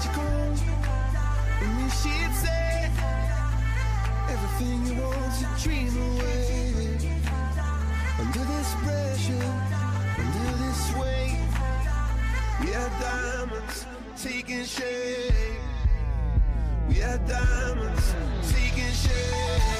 magical. And then she'd say, everything you want to dream away. Under this pressure, under this weight, we are diamonds taking shape. We are diamonds taking shape.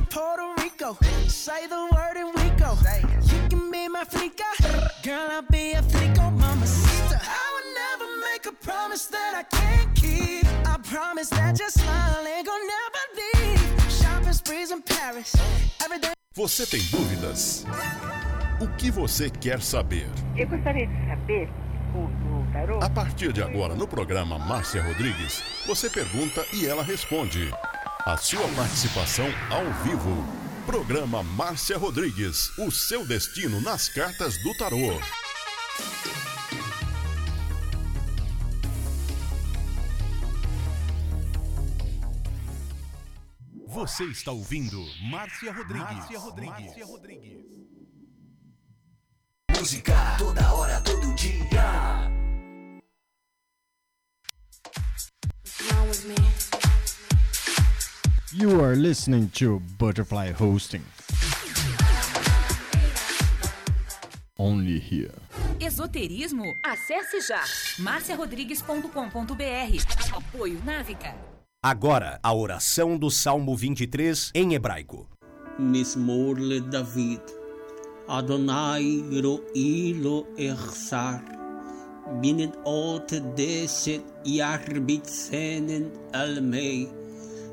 to Puerto Rico. Say the word and we go. You can be my flica. Girl, I'll be a flico, mamacita. I would never make a promise that I can't keep. I promise that your smile ain't gonna never leave. Shopping sprees in Paris. Every day. Você tem dúvidas? O que você quer saber? Eu gostaria de saber, o, o tarô, A partir de agora, no programa Márcia Rodrigues, você pergunta e ela responde. A sua participação ao vivo. Programa Márcia Rodrigues, o seu destino nas cartas do tarô. Você está ouvindo Márcia Rodrigues. Márcia Rodrigues. Música toda hora, todo dia. You are listening to Butterfly Hosting. Only here. Esoterismo? Acesse já marciarodrigues.com.br. Apoio Návica. Agora, a oração do Salmo 23 em hebraico. Mismorle David. Adonai ro'ilo echsar. Binnen ot deset yarbitsenen almei.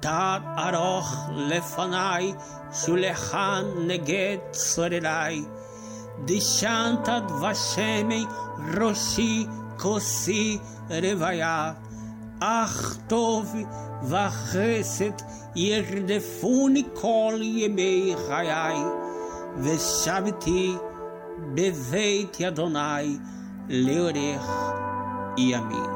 תת ארוך לפניי, שולחן נגד צורריי. דשנת דבשמי ראשי כוסי רוויה. אך טוב וחסד ירדפוני כל ימי חיי, ושבתי בבית אדוני לאורך ימים.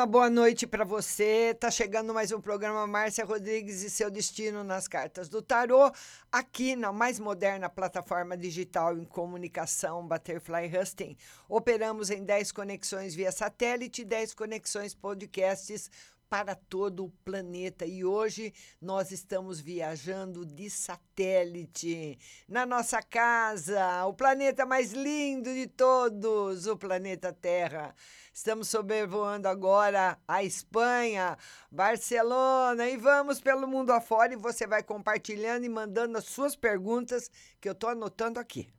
Uma boa noite para você. Tá chegando mais um programa Márcia Rodrigues e seu destino nas cartas do tarô, aqui na mais moderna plataforma digital em comunicação Butterfly Husting. Operamos em 10 conexões via satélite, 10 conexões podcasts para todo o planeta. E hoje nós estamos viajando de satélite na nossa casa, o planeta mais lindo de todos, o planeta Terra. Estamos sobrevoando agora a Espanha, Barcelona e vamos pelo mundo afora e você vai compartilhando e mandando as suas perguntas que eu estou anotando aqui.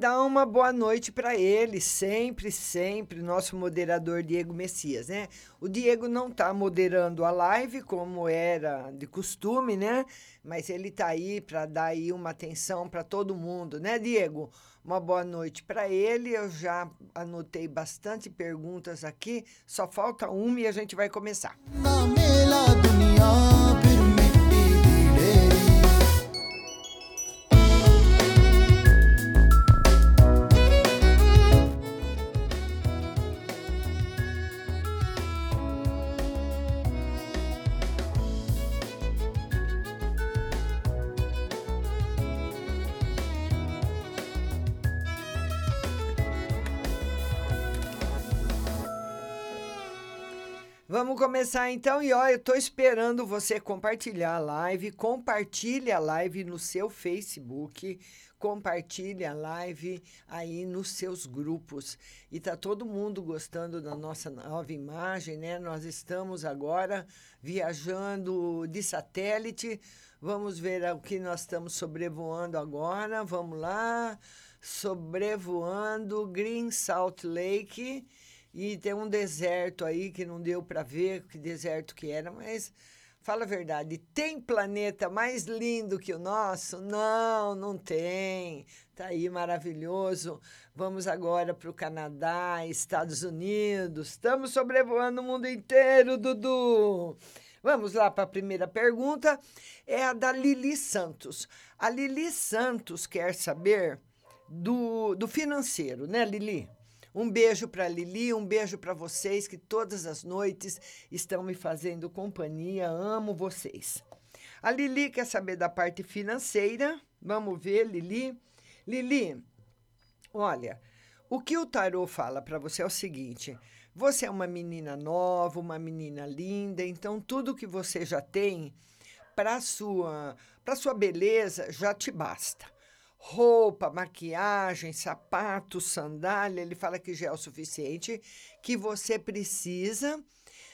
Mandar uma boa noite para ele, sempre, sempre, nosso moderador Diego Messias, né? O Diego não está moderando a live como era de costume, né? Mas ele está aí para dar aí uma atenção para todo mundo, né, Diego? Uma boa noite para ele. Eu já anotei bastante perguntas aqui, só falta uma e a gente vai começar. Vamos começar então. E ó, eu tô esperando você compartilhar a live. Compartilhe a live no seu Facebook. Compartilhe a live aí nos seus grupos. E tá todo mundo gostando da nossa nova imagem, né? Nós estamos agora viajando de satélite. Vamos ver o que nós estamos sobrevoando agora. Vamos lá. Sobrevoando Green Salt Lake e tem um deserto aí que não deu para ver que deserto que era, mas fala a verdade, tem planeta mais lindo que o nosso? Não, não tem. Tá aí maravilhoso. Vamos agora para o Canadá, Estados Unidos. Estamos sobrevoando o mundo inteiro, Dudu. Vamos lá para a primeira pergunta. É a da Lili Santos. A Lili Santos quer saber do, do financeiro, né, Lili? Um beijo para Lili, um beijo para vocês que todas as noites estão me fazendo companhia. Amo vocês. A Lili quer saber da parte financeira. Vamos ver, Lili. Lili, olha, o que o tarô fala para você é o seguinte: você é uma menina nova, uma menina linda, então tudo que você já tem para sua para sua beleza já te basta roupa, maquiagem, sapato, sandália, ele fala que já é o suficiente, que você precisa,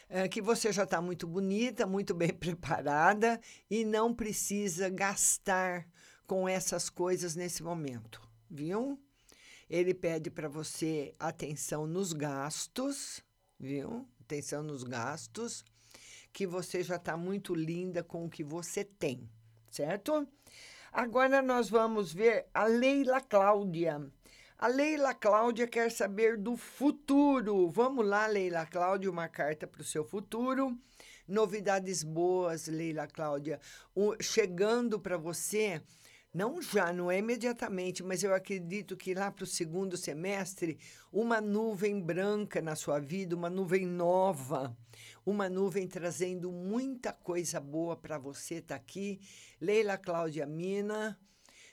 é, que você já está muito bonita, muito bem preparada e não precisa gastar com essas coisas nesse momento, viu? Ele pede para você atenção nos gastos, viu? Atenção nos gastos, que você já está muito linda com o que você tem, certo? Agora nós vamos ver a Leila Cláudia. A Leila Cláudia quer saber do futuro. Vamos lá, Leila Cláudia, uma carta para o seu futuro. Novidades boas, Leila Cláudia, o, chegando para você. Não já, não é imediatamente, mas eu acredito que lá para o segundo semestre, uma nuvem branca na sua vida, uma nuvem nova, uma nuvem trazendo muita coisa boa para você tá aqui. Leila Cláudia Mina,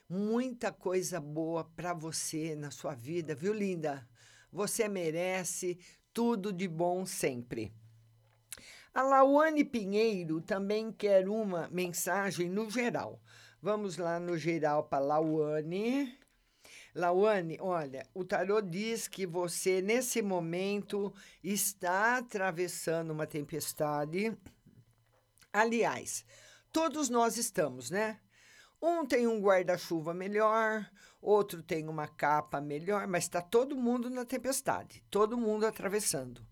muita coisa boa para você na sua vida, viu, linda? Você merece tudo de bom sempre. A Lauane Pinheiro também quer uma mensagem no geral. Vamos lá no geral para Lauane. Lauane, olha, o tarô diz que você, nesse momento, está atravessando uma tempestade. Aliás, todos nós estamos, né? Um tem um guarda-chuva melhor, outro tem uma capa melhor, mas está todo mundo na tempestade, todo mundo atravessando.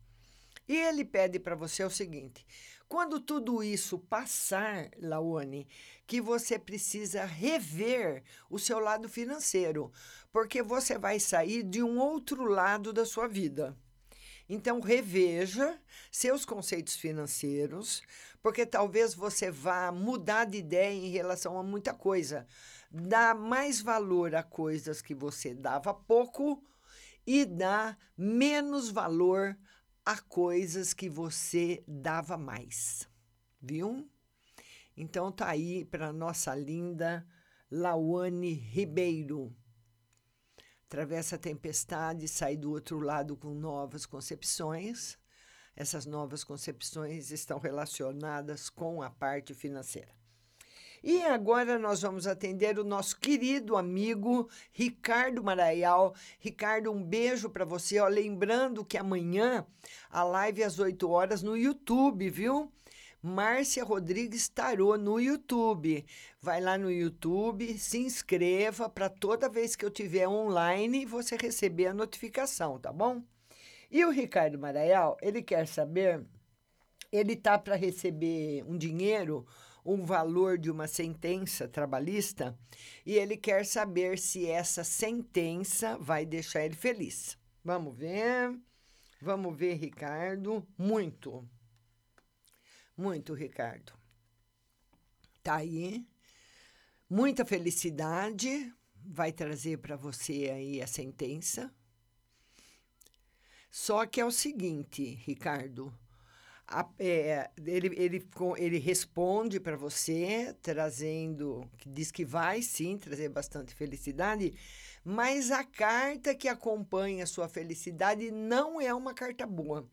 E ele pede para você o seguinte: quando tudo isso passar, Laone, que você precisa rever o seu lado financeiro, porque você vai sair de um outro lado da sua vida. Então, reveja seus conceitos financeiros, porque talvez você vá mudar de ideia em relação a muita coisa. Dá mais valor a coisas que você dava pouco e dá menos valor a coisas que você dava mais. Viu? Então tá aí para nossa linda Lauane Ribeiro. Atravessa a tempestade, sai do outro lado com novas concepções. Essas novas concepções estão relacionadas com a parte financeira. E agora nós vamos atender o nosso querido amigo Ricardo Maraial. Ricardo, um beijo para você. Ó, lembrando que amanhã a live às 8 horas no YouTube, viu? Márcia Rodrigues Tarô no YouTube. Vai lá no YouTube, se inscreva para toda vez que eu tiver online você receber a notificação, tá bom? E o Ricardo Maraial, ele quer saber, ele tá para receber um dinheiro, um valor de uma sentença trabalhista, e ele quer saber se essa sentença vai deixar ele feliz. Vamos ver. Vamos ver, Ricardo. Muito. Muito, Ricardo. Tá aí. Muita felicidade vai trazer para você aí a sentença. Só que é o seguinte, Ricardo, a, é, ele, ele, ele responde para você, trazendo, diz que vai sim trazer bastante felicidade, mas a carta que acompanha a sua felicidade não é uma carta boa.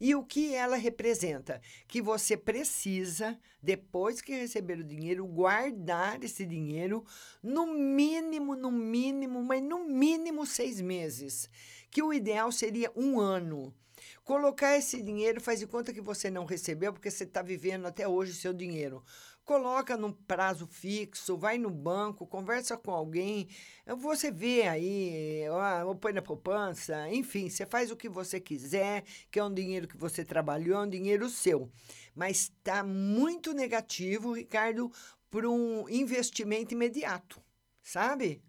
E o que ela representa? Que você precisa, depois que receber o dinheiro, guardar esse dinheiro no mínimo, no mínimo, mas no mínimo seis meses. Que o ideal seria um ano. Colocar esse dinheiro faz de conta que você não recebeu, porque você está vivendo até hoje seu dinheiro coloca num prazo fixo, vai no banco, conversa com alguém, você vê aí, ou põe na poupança, enfim, você faz o que você quiser, que é um dinheiro que você trabalhou, é um dinheiro seu. Mas está muito negativo, Ricardo, para um investimento imediato, sabe?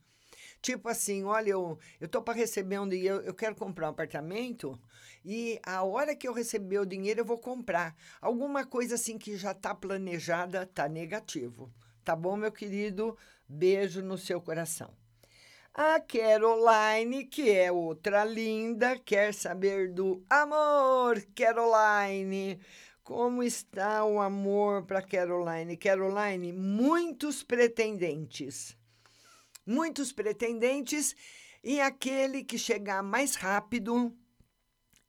Tipo assim, olha, eu, eu tô para receber um dinheiro, eu quero comprar um apartamento, e a hora que eu receber o dinheiro eu vou comprar. Alguma coisa assim que já está planejada está negativo. Tá bom, meu querido? Beijo no seu coração. A Caroline, que é outra linda, quer saber do amor, Caroline. Como está o amor para Caroline? Caroline, muitos pretendentes. Muitos pretendentes e aquele que chegar mais rápido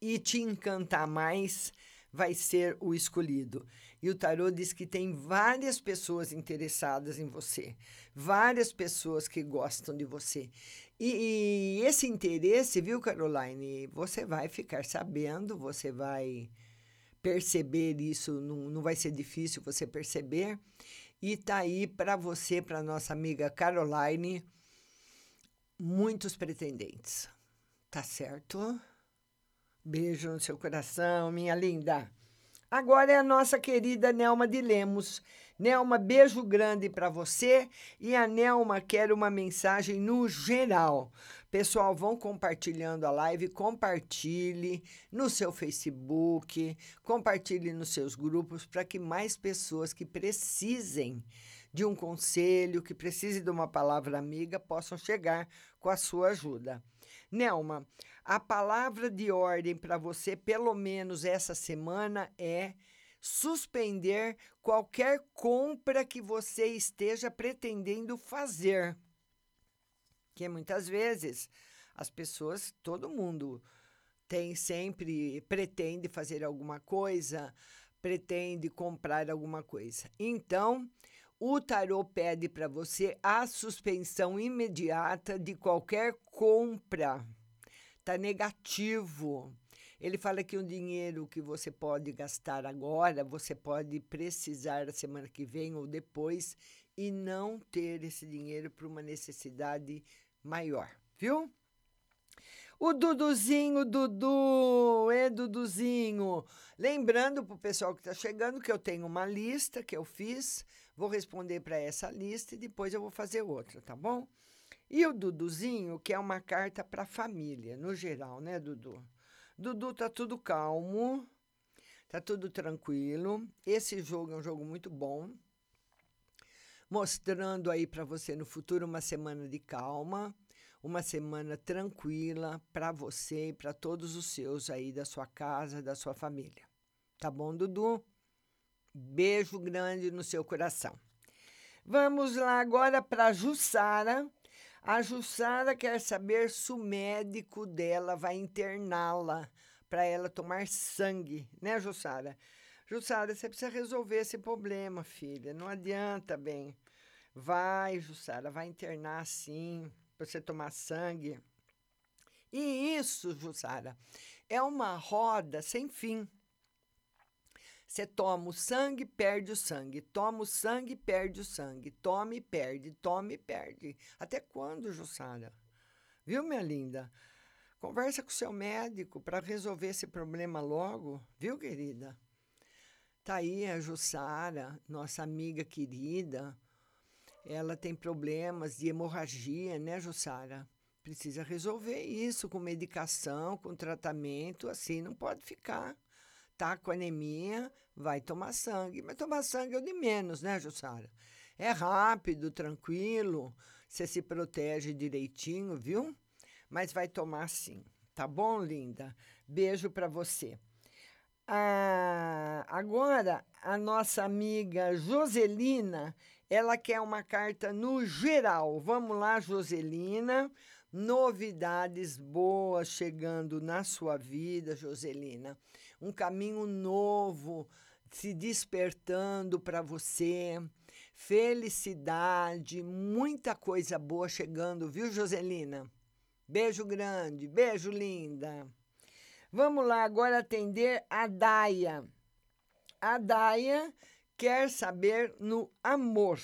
e te encantar mais vai ser o escolhido. E o tarô diz que tem várias pessoas interessadas em você, várias pessoas que gostam de você. E, e, esse interesse, viu, Caroline? Você vai ficar sabendo, você vai perceber isso, não, não vai ser difícil você perceber. E tá aí para você, para nossa amiga Caroline, muitos pretendentes. Tá certo? Beijo no seu coração, minha linda. Agora é a nossa querida Nelma de Lemos. Nelma, beijo grande para você. E a Nelma quer uma mensagem no geral. Pessoal, vão compartilhando a live, compartilhe no seu Facebook, compartilhe nos seus grupos para que mais pessoas que precisem de um conselho, que precisem de uma palavra amiga, possam chegar com a sua ajuda. Nelma, a palavra de ordem para você, pelo menos essa semana, é suspender qualquer compra que você esteja pretendendo fazer. Que muitas vezes as pessoas, todo mundo tem sempre pretende fazer alguma coisa, pretende comprar alguma coisa. Então, o tarô pede para você a suspensão imediata de qualquer compra está negativo. Ele fala que o dinheiro que você pode gastar agora, você pode precisar semana que vem ou depois e não ter esse dinheiro para uma necessidade maior, viu? O Duduzinho, Dudu, é Duduzinho. Lembrando para o pessoal que está chegando que eu tenho uma lista que eu fiz, vou responder para essa lista e depois eu vou fazer outra, tá bom? E o Duduzinho, que é uma carta para a família, no geral, né, Dudu? Dudu tá tudo calmo, tá tudo tranquilo. Esse jogo é um jogo muito bom, mostrando aí para você no futuro uma semana de calma, uma semana tranquila para você e para todos os seus aí da sua casa, da sua família. Tá bom, Dudu? Beijo grande no seu coração. Vamos lá agora para Jussara a Jussara quer saber se o médico dela vai interná-la para ela tomar sangue, né, Jussara? Jussara, você precisa resolver esse problema, filha. Não adianta, bem. Vai, Jussara, vai internar sim, para você tomar sangue. E isso, Jussara, é uma roda sem fim. Você toma o sangue, perde o sangue. Toma o sangue, perde o sangue. Tome perde, tome perde. Até quando, Jussara? Viu, minha linda? Conversa com o seu médico para resolver esse problema logo, viu, querida? Tá aí a Jussara, nossa amiga querida. Ela tem problemas de hemorragia, né, Jussara? Precisa resolver isso com medicação, com tratamento, assim não pode ficar. Tá com anemia, vai tomar sangue. Mas tomar sangue é o de menos, né, Jussara? É rápido, tranquilo, você se protege direitinho, viu? Mas vai tomar sim. Tá bom, linda? Beijo para você. Ah, agora, a nossa amiga Joselina, ela quer uma carta no geral. Vamos lá, Joselina. Novidades boas chegando na sua vida, Joselina. Um caminho novo se despertando para você. Felicidade, muita coisa boa chegando, viu, Joselina? Beijo grande, beijo linda. Vamos lá agora atender a Daia. A Daia quer saber no amor.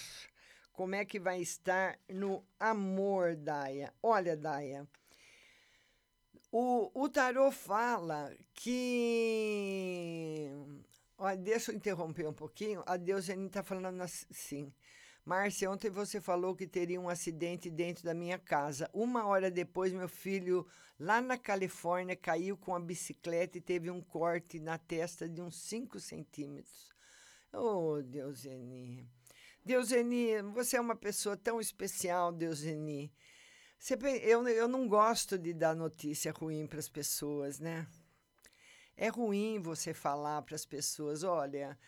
Como é que vai estar no amor, Daia? Olha, Daia, o, o tarô fala que. Olha, deixa eu interromper um pouquinho. A Deusene está falando assim. Márcia, ontem você falou que teria um acidente dentro da minha casa. Uma hora depois, meu filho, lá na Califórnia, caiu com a bicicleta e teve um corte na testa de uns 5 centímetros. Oh, Deuseni. Deuseni, você é uma pessoa tão especial, Deuseni. Você, eu, eu não gosto de dar notícia ruim para as pessoas, né? É ruim você falar para as pessoas, olha,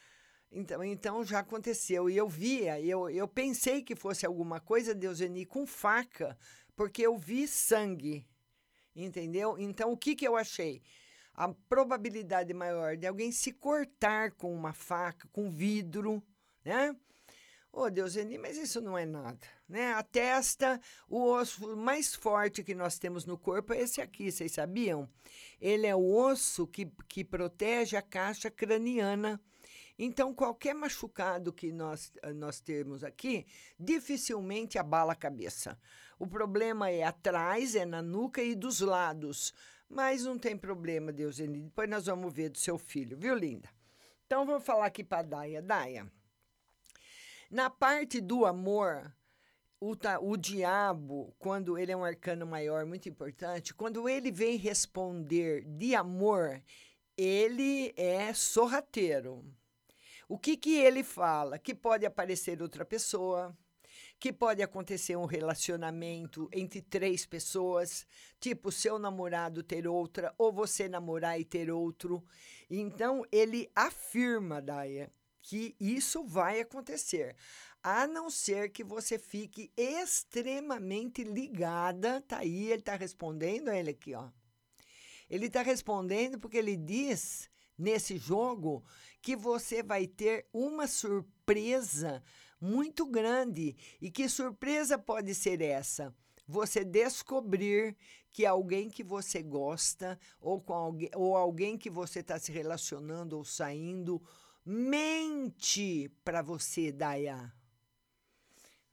então, então já aconteceu. E eu via, eu, eu pensei que fosse alguma coisa, Deuseni, com faca, porque eu vi sangue. Entendeu? Então, o que, que eu achei? A probabilidade maior de alguém se cortar com uma faca, com vidro, né? Ô, oh, Deuseni, mas isso não é nada, né? A testa, o osso mais forte que nós temos no corpo é esse aqui, vocês sabiam? Ele é o osso que, que protege a caixa craniana então, qualquer machucado que nós, nós temos aqui, dificilmente abala a cabeça. O problema é atrás, é na nuca e dos lados. Mas não tem problema, Deus. Depois nós vamos ver do seu filho, viu, linda? Então, vou falar aqui para a Daia. Daia, na parte do amor, o, o diabo, quando ele é um arcano maior, muito importante, quando ele vem responder de amor, ele é sorrateiro. O que, que ele fala? Que pode aparecer outra pessoa, que pode acontecer um relacionamento entre três pessoas, tipo seu namorado ter outra, ou você namorar e ter outro. Então, ele afirma, Daia, que isso vai acontecer, a não ser que você fique extremamente ligada. Tá aí, ele está respondendo ele aqui, ó. Ele está respondendo porque ele diz nesse jogo que você vai ter uma surpresa muito grande. E que surpresa pode ser essa? Você descobrir que alguém que você gosta ou, com alguém, ou alguém que você está se relacionando ou saindo mente para você, Daya.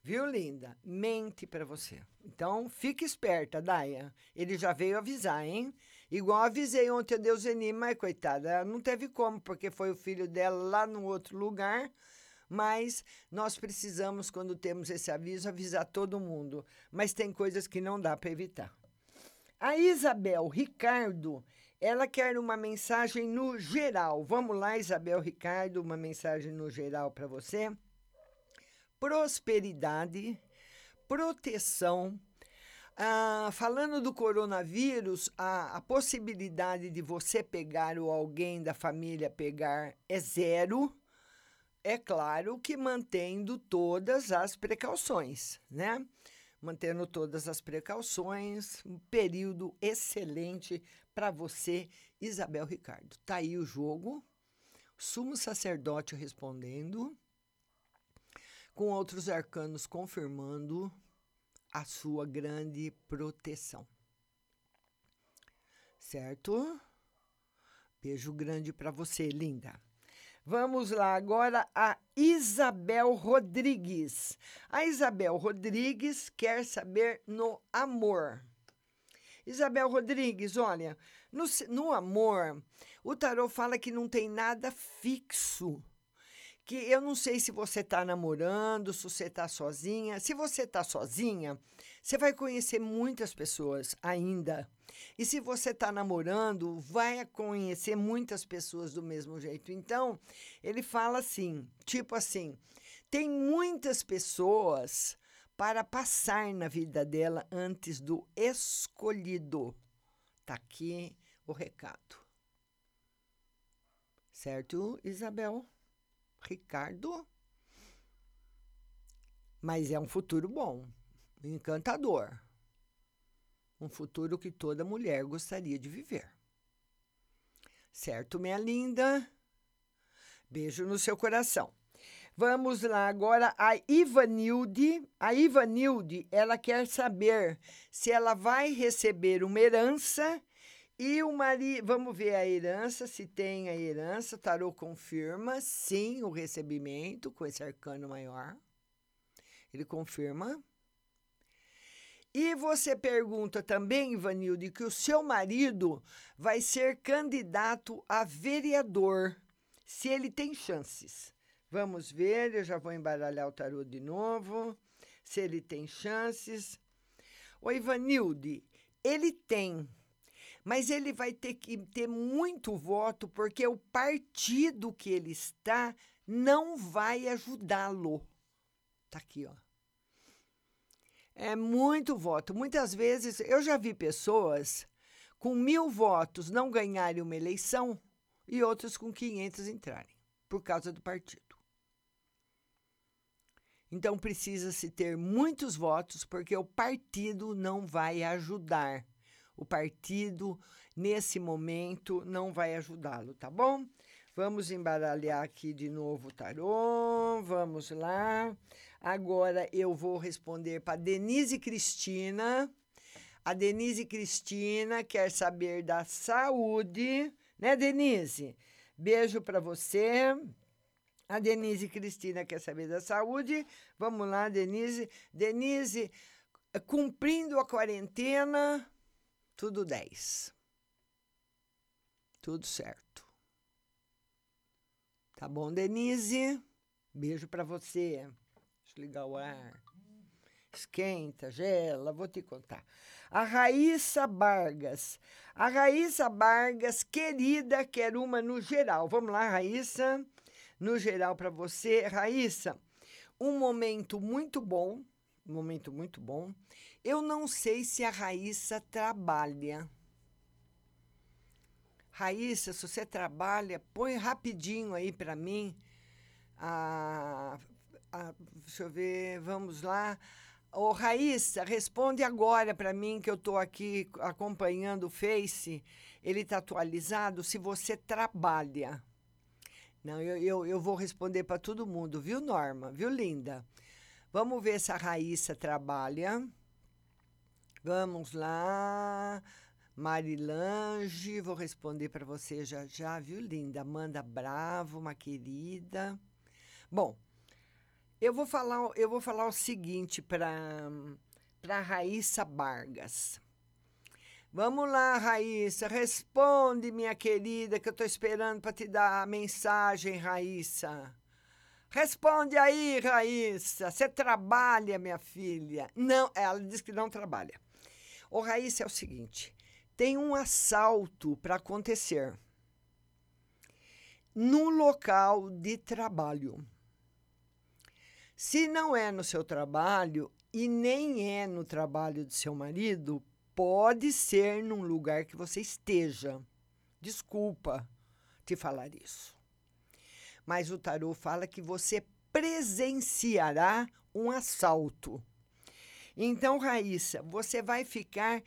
Viu, linda? Mente para você. Então, fique esperta, Daya. Ele já veio avisar, hein? Igual avisei ontem a Deuseni, mas coitada, não teve como, porque foi o filho dela lá no outro lugar. Mas nós precisamos, quando temos esse aviso, avisar todo mundo. Mas tem coisas que não dá para evitar. A Isabel Ricardo, ela quer uma mensagem no geral. Vamos lá, Isabel Ricardo, uma mensagem no geral para você. Prosperidade, proteção, ah, falando do coronavírus, a, a, possibilidade de você pegar ou alguém da família pegar é zero. É claro que mantendo todas as precauções, né? Mantendo todas as precauções, um período excelente para você, Isabel Ricardo. Tá aí o jogo, sumo sacerdote respondendo, com outros arcanos confirmando a sua grande proteção. Certo? Beijo grande para você, linda. Vamos lá agora a Isabel Rodrigues. A Isabel Rodrigues quer saber no amor. Isabel Rodrigues, olha, no, no amor, o tarô fala que não tem nada fixo. Que eu não sei se você está namorando, se você está sozinha. Se você está sozinha, você vai conhecer muitas pessoas ainda. E se você está namorando, vai conhecer muitas pessoas do mesmo jeito. Então, ele fala assim, tipo assim, tem muitas pessoas para passar na vida dela antes do escolhido. Tá aqui o recado. Certo, Isabel? Ricardo? Mas é um futuro bom, encantador. Um futuro que toda mulher gostaria de viver. Certo, minha linda? Beijo no seu coração. Vamos lá agora a Ivanilde. A Ivanilde, ela quer saber se ela vai receber uma herança e o marido, vamos ver a herança, se tem a herança. Tarô confirma, sim, o recebimento com esse arcano maior. Ele confirma. E você pergunta também, Ivanilde, que o seu marido vai ser candidato a vereador, se ele tem chances. Vamos ver, eu já vou embaralhar o tarô de novo, se ele tem chances. O Ivanilde, ele tem, mas ele vai ter que ter muito voto, porque o partido que ele está não vai ajudá-lo. Tá aqui, ó. É muito voto. Muitas vezes eu já vi pessoas com mil votos não ganharem uma eleição e outras com 500 entrarem, por causa do partido. Então precisa-se ter muitos votos, porque o partido não vai ajudar. O partido, nesse momento, não vai ajudá-lo, tá bom? Vamos embaralhar aqui de novo o tarô. Vamos lá. Agora eu vou responder para Denise Cristina. A Denise Cristina quer saber da saúde, né, Denise? Beijo para você. A Denise Cristina quer saber da saúde. Vamos lá, Denise. Denise, cumprindo a quarentena, tudo 10. Tudo certo. Tá bom, Denise? Beijo para você. Deixa eu ligar o ar. Esquenta, gela, vou te contar. A Raíssa Vargas. A Raíssa Vargas, querida, quer uma no geral. Vamos lá, Raíssa. No geral para você. Raíssa, um momento muito bom. Um momento muito bom. Eu não sei se a Raíssa trabalha. Raíssa, se você trabalha, põe rapidinho aí para mim. A, a, deixa eu ver, vamos lá. Ô, Raíssa, responde agora para mim que eu estou aqui acompanhando o Face. Ele está atualizado. Se você trabalha. Não, eu, eu, eu vou responder para todo mundo, viu, Norma? Viu, linda? Vamos ver se a Raíssa trabalha. Vamos lá. Marilange, vou responder para você já já, viu, linda? Amanda Bravo, uma querida. Bom, eu vou falar, eu vou falar o seguinte para para Raíssa Vargas. Vamos lá, Raíssa, responde, minha querida, que eu estou esperando para te dar a mensagem, Raíssa. Responde aí, Raíssa. Você trabalha, minha filha? Não, ela diz que não trabalha. Ô, Raíssa, é o seguinte: tem um assalto para acontecer no local de trabalho. Se não é no seu trabalho e nem é no trabalho de seu marido, pode ser num lugar que você esteja. Desculpa te falar isso. Mas o tarô fala que você presenciará um assalto. Então, Raíssa, você vai ficar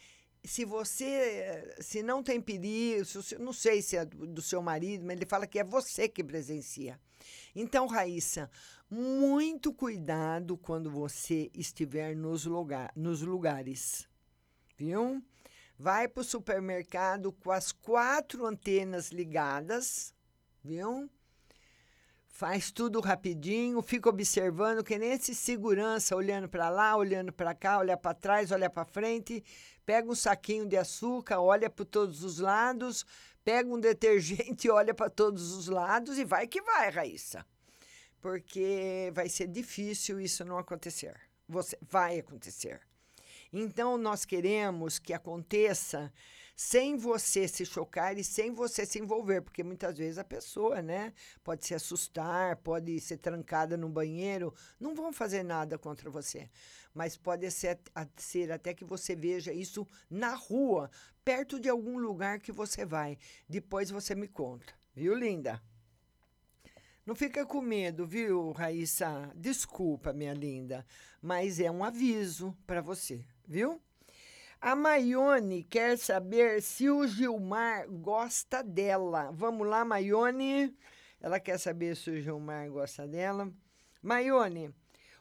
se você se não tem perigo, se, não sei se é do, seu marido, mas ele fala que é você que presencia. Então, Raíssa, muito cuidado quando você estiver nos, lugar, nos lugares, viu? Vai para o supermercado com as quatro antenas ligadas, viu? Faz tudo rapidinho, fica observando que nem esse segurança olhando para lá, olhando para cá, olha para trás, olha para frente, pega um saquinho de açúcar, olha para todos os lados, pega um detergente, olha para todos os lados e vai que vai, Raíssa. Porque vai ser difícil isso não acontecer. Você vai acontecer. Então nós queremos que aconteça sem você se chocar e sem você se envolver, porque muitas vezes a pessoa, né, pode se assustar, pode ser trancada no banheiro, não vão fazer nada contra você, mas pode ser, ser até que você veja isso na rua, perto de algum lugar que você vai. Depois você me conta, viu, linda? Não fica com medo, viu, Raíssa? Desculpa, minha linda, mas é um aviso para você, viu? A Maione quer saber se o Gilmar gosta dela. Vamos lá, Maione. Ela quer saber se o Gilmar gosta dela. Maione,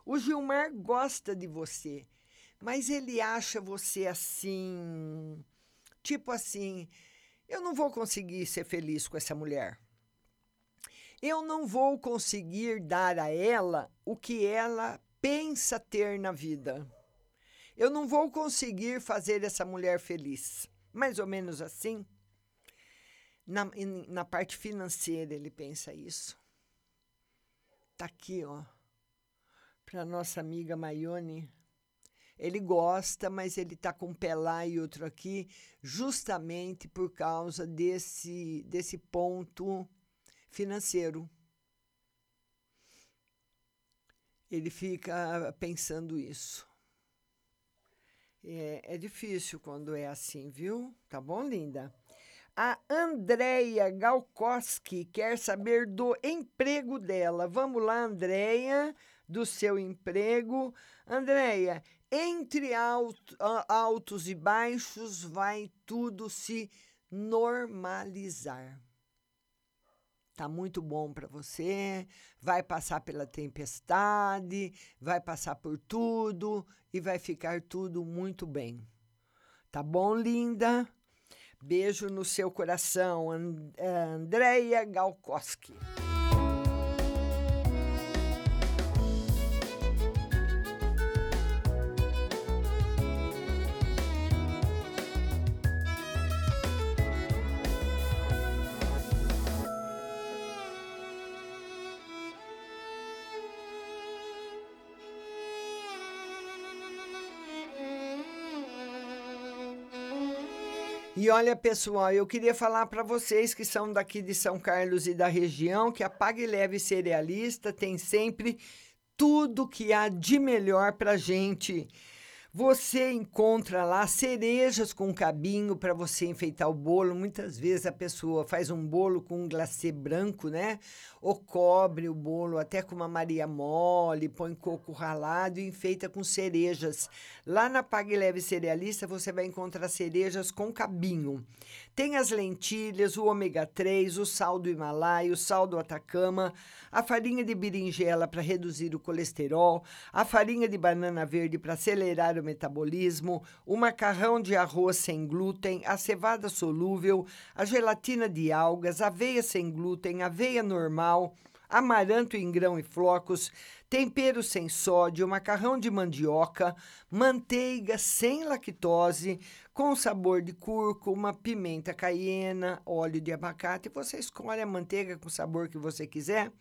o Gilmar gosta de você, mas ele acha você assim. Tipo assim, eu não vou conseguir ser feliz com essa mulher. Eu não vou conseguir dar a ela o que ela pensa ter na vida. Eu não vou conseguir fazer essa mulher feliz. Mais ou menos assim. Na, na parte financeira, ele pensa isso. Tá aqui, ó. Para nossa amiga Maione. Ele gosta, mas ele tá com um pé lá e outro aqui, justamente por causa desse, desse ponto financeiro. Ele fica pensando isso. É, é difícil quando é assim, viu? Tá bom, linda? A Andréia Galkoski quer saber do emprego dela. Vamos lá, Andréia, do seu emprego. Andréia, entre alto, altos e baixos vai tudo se normalizar. Tá muito bom para você, vai passar pela tempestade, vai passar por tudo e vai ficar tudo muito bem. Tá bom, linda? Beijo no seu coração, And Andréia Galkoski. E olha, pessoal, eu queria falar para vocês que são daqui de São Carlos e da região que a Pague Leve Cerealista tem sempre tudo que há de melhor para gente. Você encontra lá cerejas com cabinho para você enfeitar o bolo. Muitas vezes a pessoa faz um bolo com um glacê branco, né? Ou cobre o bolo até com uma Maria mole, põe coco ralado e enfeita com cerejas. Lá na Pague Leve Cerealista você vai encontrar cerejas com cabinho. Tem as lentilhas, o ômega 3, o sal do Himalaia, o sal do Atacama, a farinha de berinjela para reduzir o colesterol, a farinha de banana verde para acelerar o metabolismo, o macarrão de arroz sem glúten, a cevada solúvel, a gelatina de algas, aveia sem glúten, aveia normal, amaranto em grão e flocos, tempero sem sódio, macarrão de mandioca, manteiga sem lactose, com sabor de cúrcuma, pimenta caiena, óleo de abacate. Você escolhe a manteiga com o sabor que você quiser.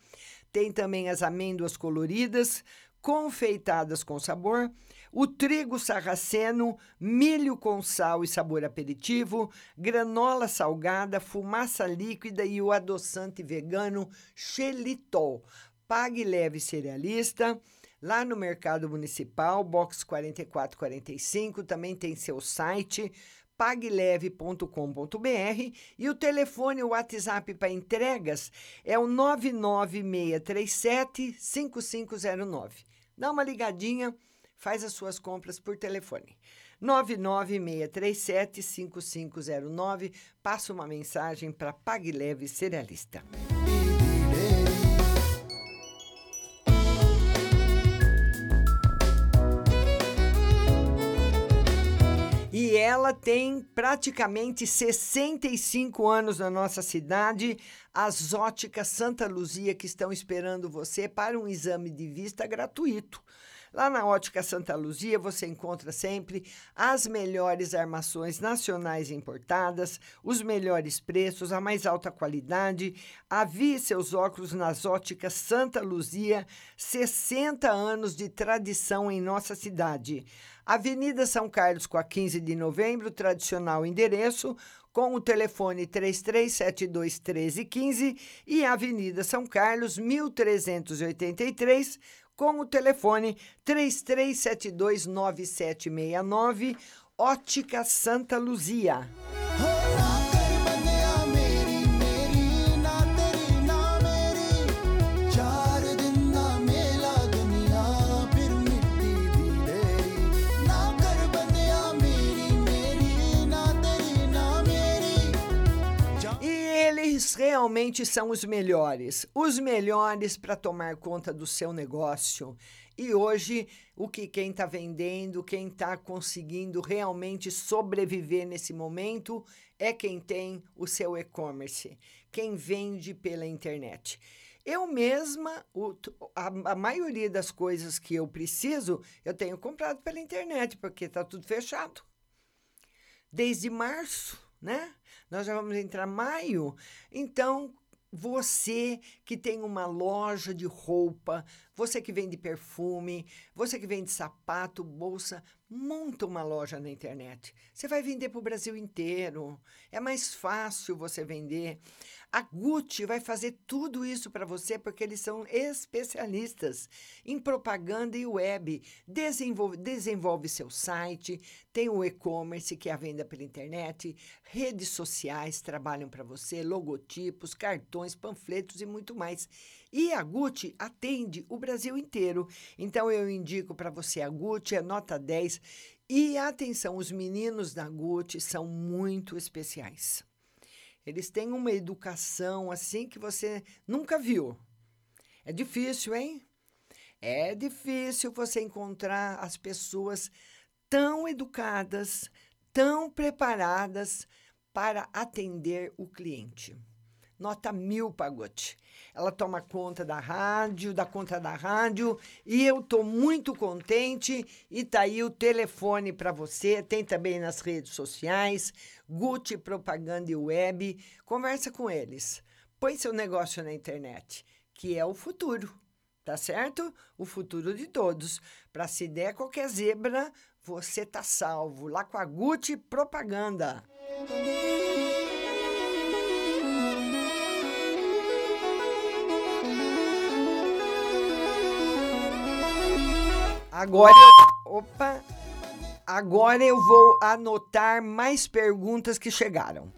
Tem também as amêndoas coloridas, confeitadas com sabor, o trigo sarraceno, milho com sal e sabor aperitivo, granola salgada, fumaça líquida e o adoçante vegano xelitol. Pague leve cerealista lá no Mercado Municipal, box 4445, também tem seu site pagleve.com.br e o telefone o WhatsApp para entregas é o 99637 5509. Dá uma ligadinha, faz as suas compras por telefone. 99637 5509, passa uma mensagem para Pagleve Cerealista. ela tem praticamente 65 anos na nossa cidade. As óticas Santa Luzia que estão esperando você para um exame de vista gratuito. Lá na Ótica Santa Luzia você encontra sempre as melhores armações nacionais importadas, os melhores preços, a mais alta qualidade. Avie seus óculos nas Óticas Santa Luzia, 60 anos de tradição em nossa cidade. Avenida São Carlos com a 15 de novembro, tradicional endereço, com o telefone 3372 1315 e Avenida São Carlos 1383 com o telefone 33729769, Ótica Santa Luzia. Realmente são os melhores, os melhores para tomar conta do seu negócio. E hoje, o que quem está vendendo, quem está conseguindo realmente sobreviver nesse momento é quem tem o seu e-commerce, quem vende pela internet. Eu mesma, o- a, a maioria das coisas que eu preciso, eu tenho comprado pela internet, porque está tudo fechado desde março, né? Nós já vamos entrar maio. Então, você que tem uma loja de roupa, você que vende perfume, você que vende sapato, bolsa, monta uma loja na internet. Você vai vender para o Brasil inteiro. É mais fácil você vender. A Gucci vai fazer tudo isso para você porque eles são especialistas em propaganda e web. Desenvolve, desenvolve seu site, tem o e-commerce, que é a venda pela internet, redes sociais trabalham para você, logotipos, cartões, panfletos e muito mais. E a Gucci atende o Brasil inteiro. Então eu indico para você a Gucci, é nota 10. E atenção, os meninos da Gucci são muito especiais. Eles têm uma educação assim que você nunca viu. É difícil, hein? É difícil você encontrar as pessoas tão educadas, tão preparadas para atender o cliente. Nota mil, Pagote. Ela toma conta da rádio, da conta da rádio, e eu estou muito contente. E tá aí o telefone para você, tem também nas redes sociais, Gucci Propaganda e Web. Conversa com eles. Põe seu negócio na internet, que é o futuro, tá certo? O futuro de todos. Para se der qualquer zebra, você tá salvo. Lá com a Gucci Propaganda. Agora, eu- opa, agora eu vou anotar mais perguntas que chegaram.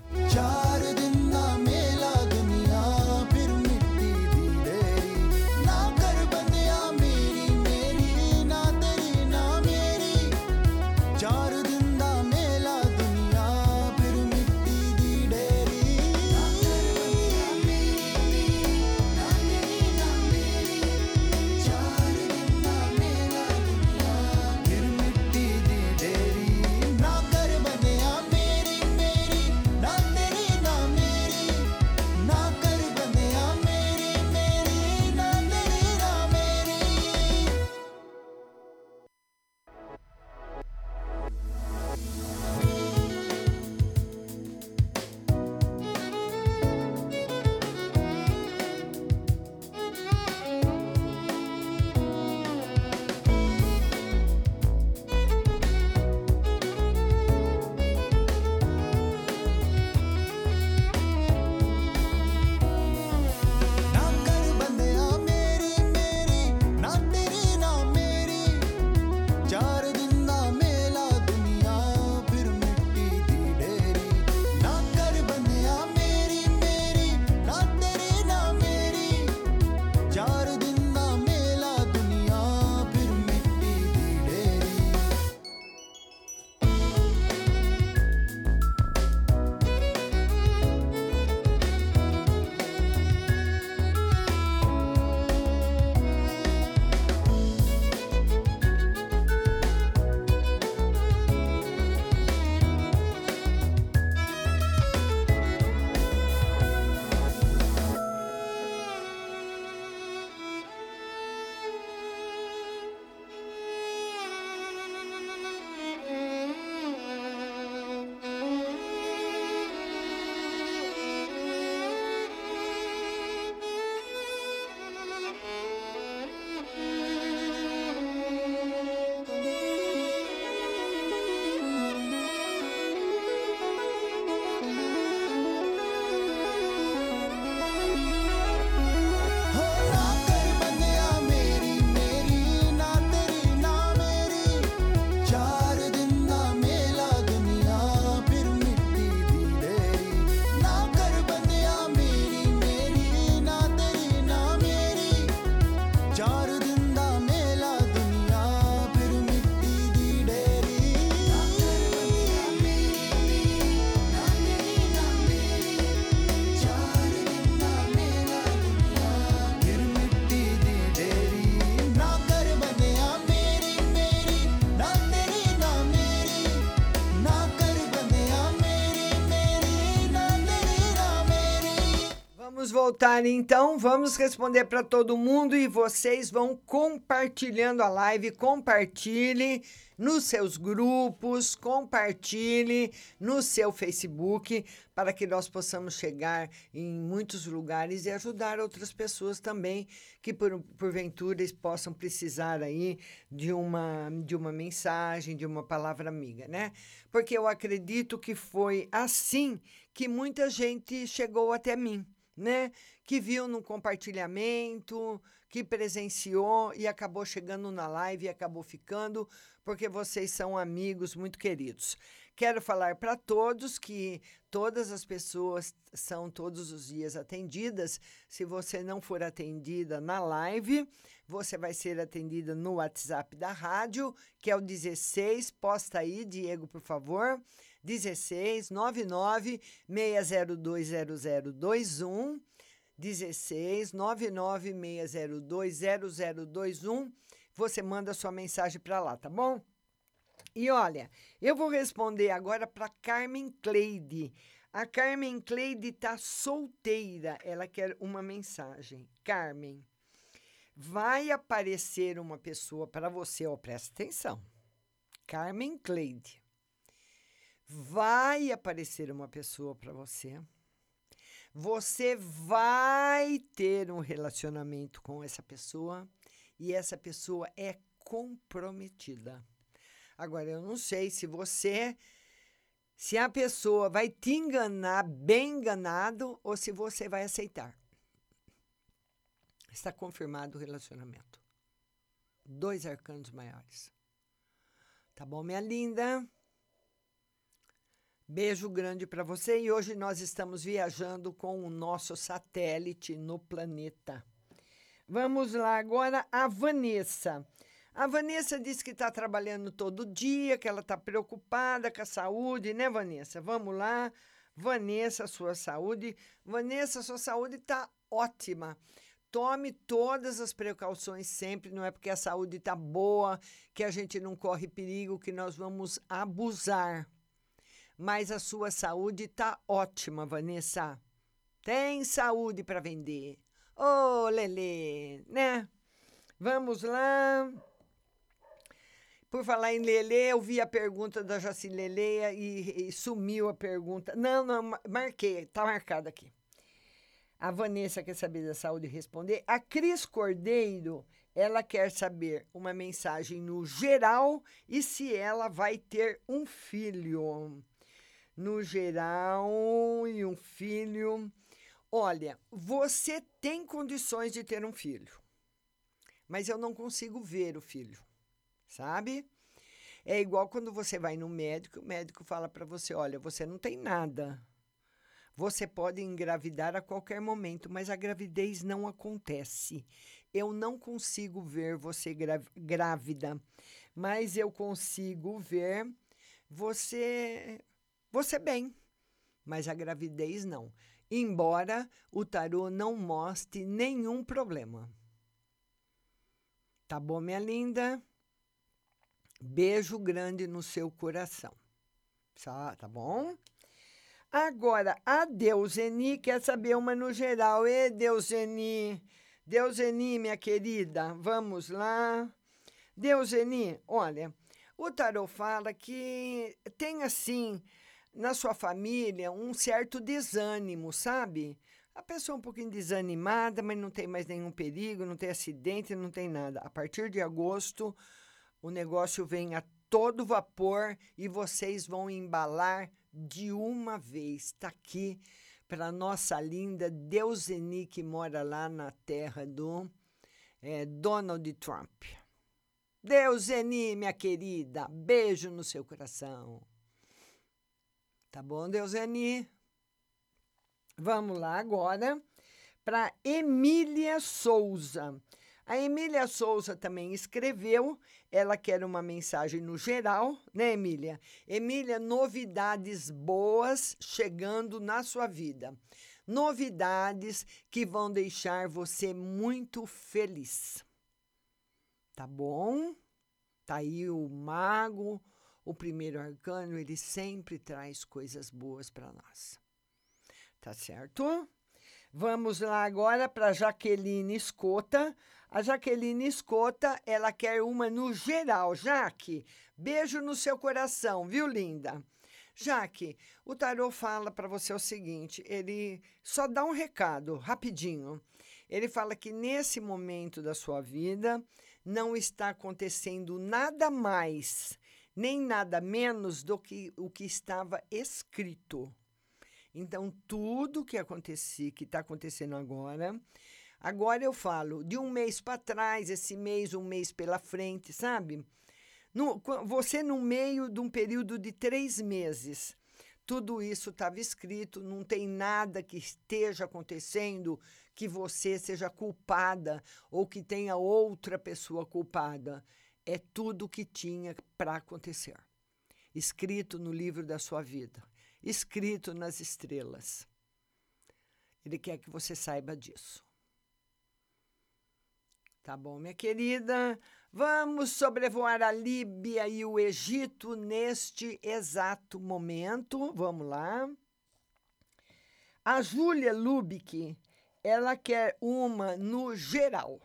Voltar então, vamos responder para todo mundo e vocês vão compartilhando a live, compartilhe nos seus grupos, compartilhe no seu Facebook, para que nós possamos chegar em muitos lugares e ajudar outras pessoas também que por, porventura possam precisar aí de uma de uma mensagem, de uma palavra amiga, né? Porque eu acredito que foi assim que muita gente chegou até mim né? Que viu no compartilhamento, que presenciou e acabou chegando na live e acabou ficando, porque vocês são amigos muito queridos. Quero falar para todos que todas as pessoas são todos os dias atendidas. Se você não for atendida na live, você vai ser atendida no WhatsApp da rádio, que é o 16. Posta aí, Diego, por favor. 16 99 6020021 16 99 6020021 você manda sua mensagem para lá, tá bom? E olha, eu vou responder agora para Carmen Cleide. A Carmen Cleide tá solteira, ela quer uma mensagem. Carmen, vai aparecer uma pessoa para você, ó, presta atenção. Carmen Cleide vai aparecer uma pessoa para você. Você vai ter um relacionamento com essa pessoa e essa pessoa é comprometida. Agora, eu não sei se você, se a pessoa vai te enganar bem enganado ou se você vai aceitar. Está confirmado o relacionamento. Dois arcanos maiores. Tá bom, minha linda? Beijo grande para você e hoje nós estamos viajando com o nosso satélite no planeta. Vamos lá agora a Vanessa. A Vanessa disse que está trabalhando todo dia, que ela está preocupada com a saúde, né, Vanessa? Vamos lá. Vanessa, sua saúde. Vanessa, sua saúde está ótima. Tome todas as precauções sempre, não é porque a saúde está boa que a gente não corre perigo, que nós vamos abusar mas a sua saúde está ótima, Vanessa. Tem saúde para vender. Ô, oh, Lelê, né? Vamos lá. Por falar em Lelê, eu vi a pergunta da Jaci Leleia e, e sumiu a pergunta. Não, não, marquei, tá marcado aqui. A Vanessa quer saber da saúde e responder. A Cris Cordeiro, ela quer saber uma mensagem no geral e se ela vai ter um filho no geral, e um filho. Olha, você tem condições de ter um filho, mas eu não consigo ver o filho, sabe? É igual quando você vai no médico, o médico fala para você: olha, você não tem nada. Você pode engravidar a qualquer momento, mas a gravidez não acontece. Eu não consigo ver você grávida, mas eu consigo ver você você bem, mas a gravidez não. Embora o tarô não mostre nenhum problema. Tá bom, minha linda? Beijo grande no seu coração. Tá bom? Agora, a Deuseni quer saber uma no geral. E Deuseni, Deuseni, minha querida, vamos lá. Deuseni, olha, o tarô fala que tem assim na sua família um certo desânimo, sabe? A pessoa é um pouquinho desanimada, mas não tem mais nenhum perigo, não tem acidente, não tem nada. A partir de agosto, o negócio vem a todo vapor e vocês vão embalar de uma vez. Está aqui para nossa linda Deuseni, que mora lá na terra do é, Donald Trump. Deuseni, minha querida, beijo no seu coração. Tá bom, Deuseni? Vamos lá agora para Emília Souza. A Emília Souza também escreveu, ela quer uma mensagem no geral, né, Emília? Emília, novidades boas chegando na sua vida. Novidades que vão deixar você muito feliz. Tá bom? Tá aí o mago, o primeiro arcano, ele sempre traz coisas boas para nós. Tá certo? Vamos lá agora para Jaqueline Escota. A Jaqueline Escota, ela quer uma no geral. Jaque, beijo no seu coração, viu, linda? Jaque, o tarô fala para você o seguinte: ele só dá um recado rapidinho. Ele fala que nesse momento da sua vida não está acontecendo nada mais, nem nada menos do que o que estava escrito. Então, tudo que acontecia, que está acontecendo agora, agora eu falo de um mês para trás, esse mês, um mês pela frente, sabe? No, você no meio de um período de três meses tudo isso estava escrito, não tem nada que esteja acontecendo que você seja culpada ou que tenha outra pessoa culpada. É tudo que tinha para acontecer. Escrito no livro da sua vida, escrito nas estrelas. Ele quer que você saiba disso. Tá bom, minha querida? Vamos sobrevoar a Líbia e o Egito neste exato momento. Vamos lá. A Júlia Lubick, ela quer uma no geral.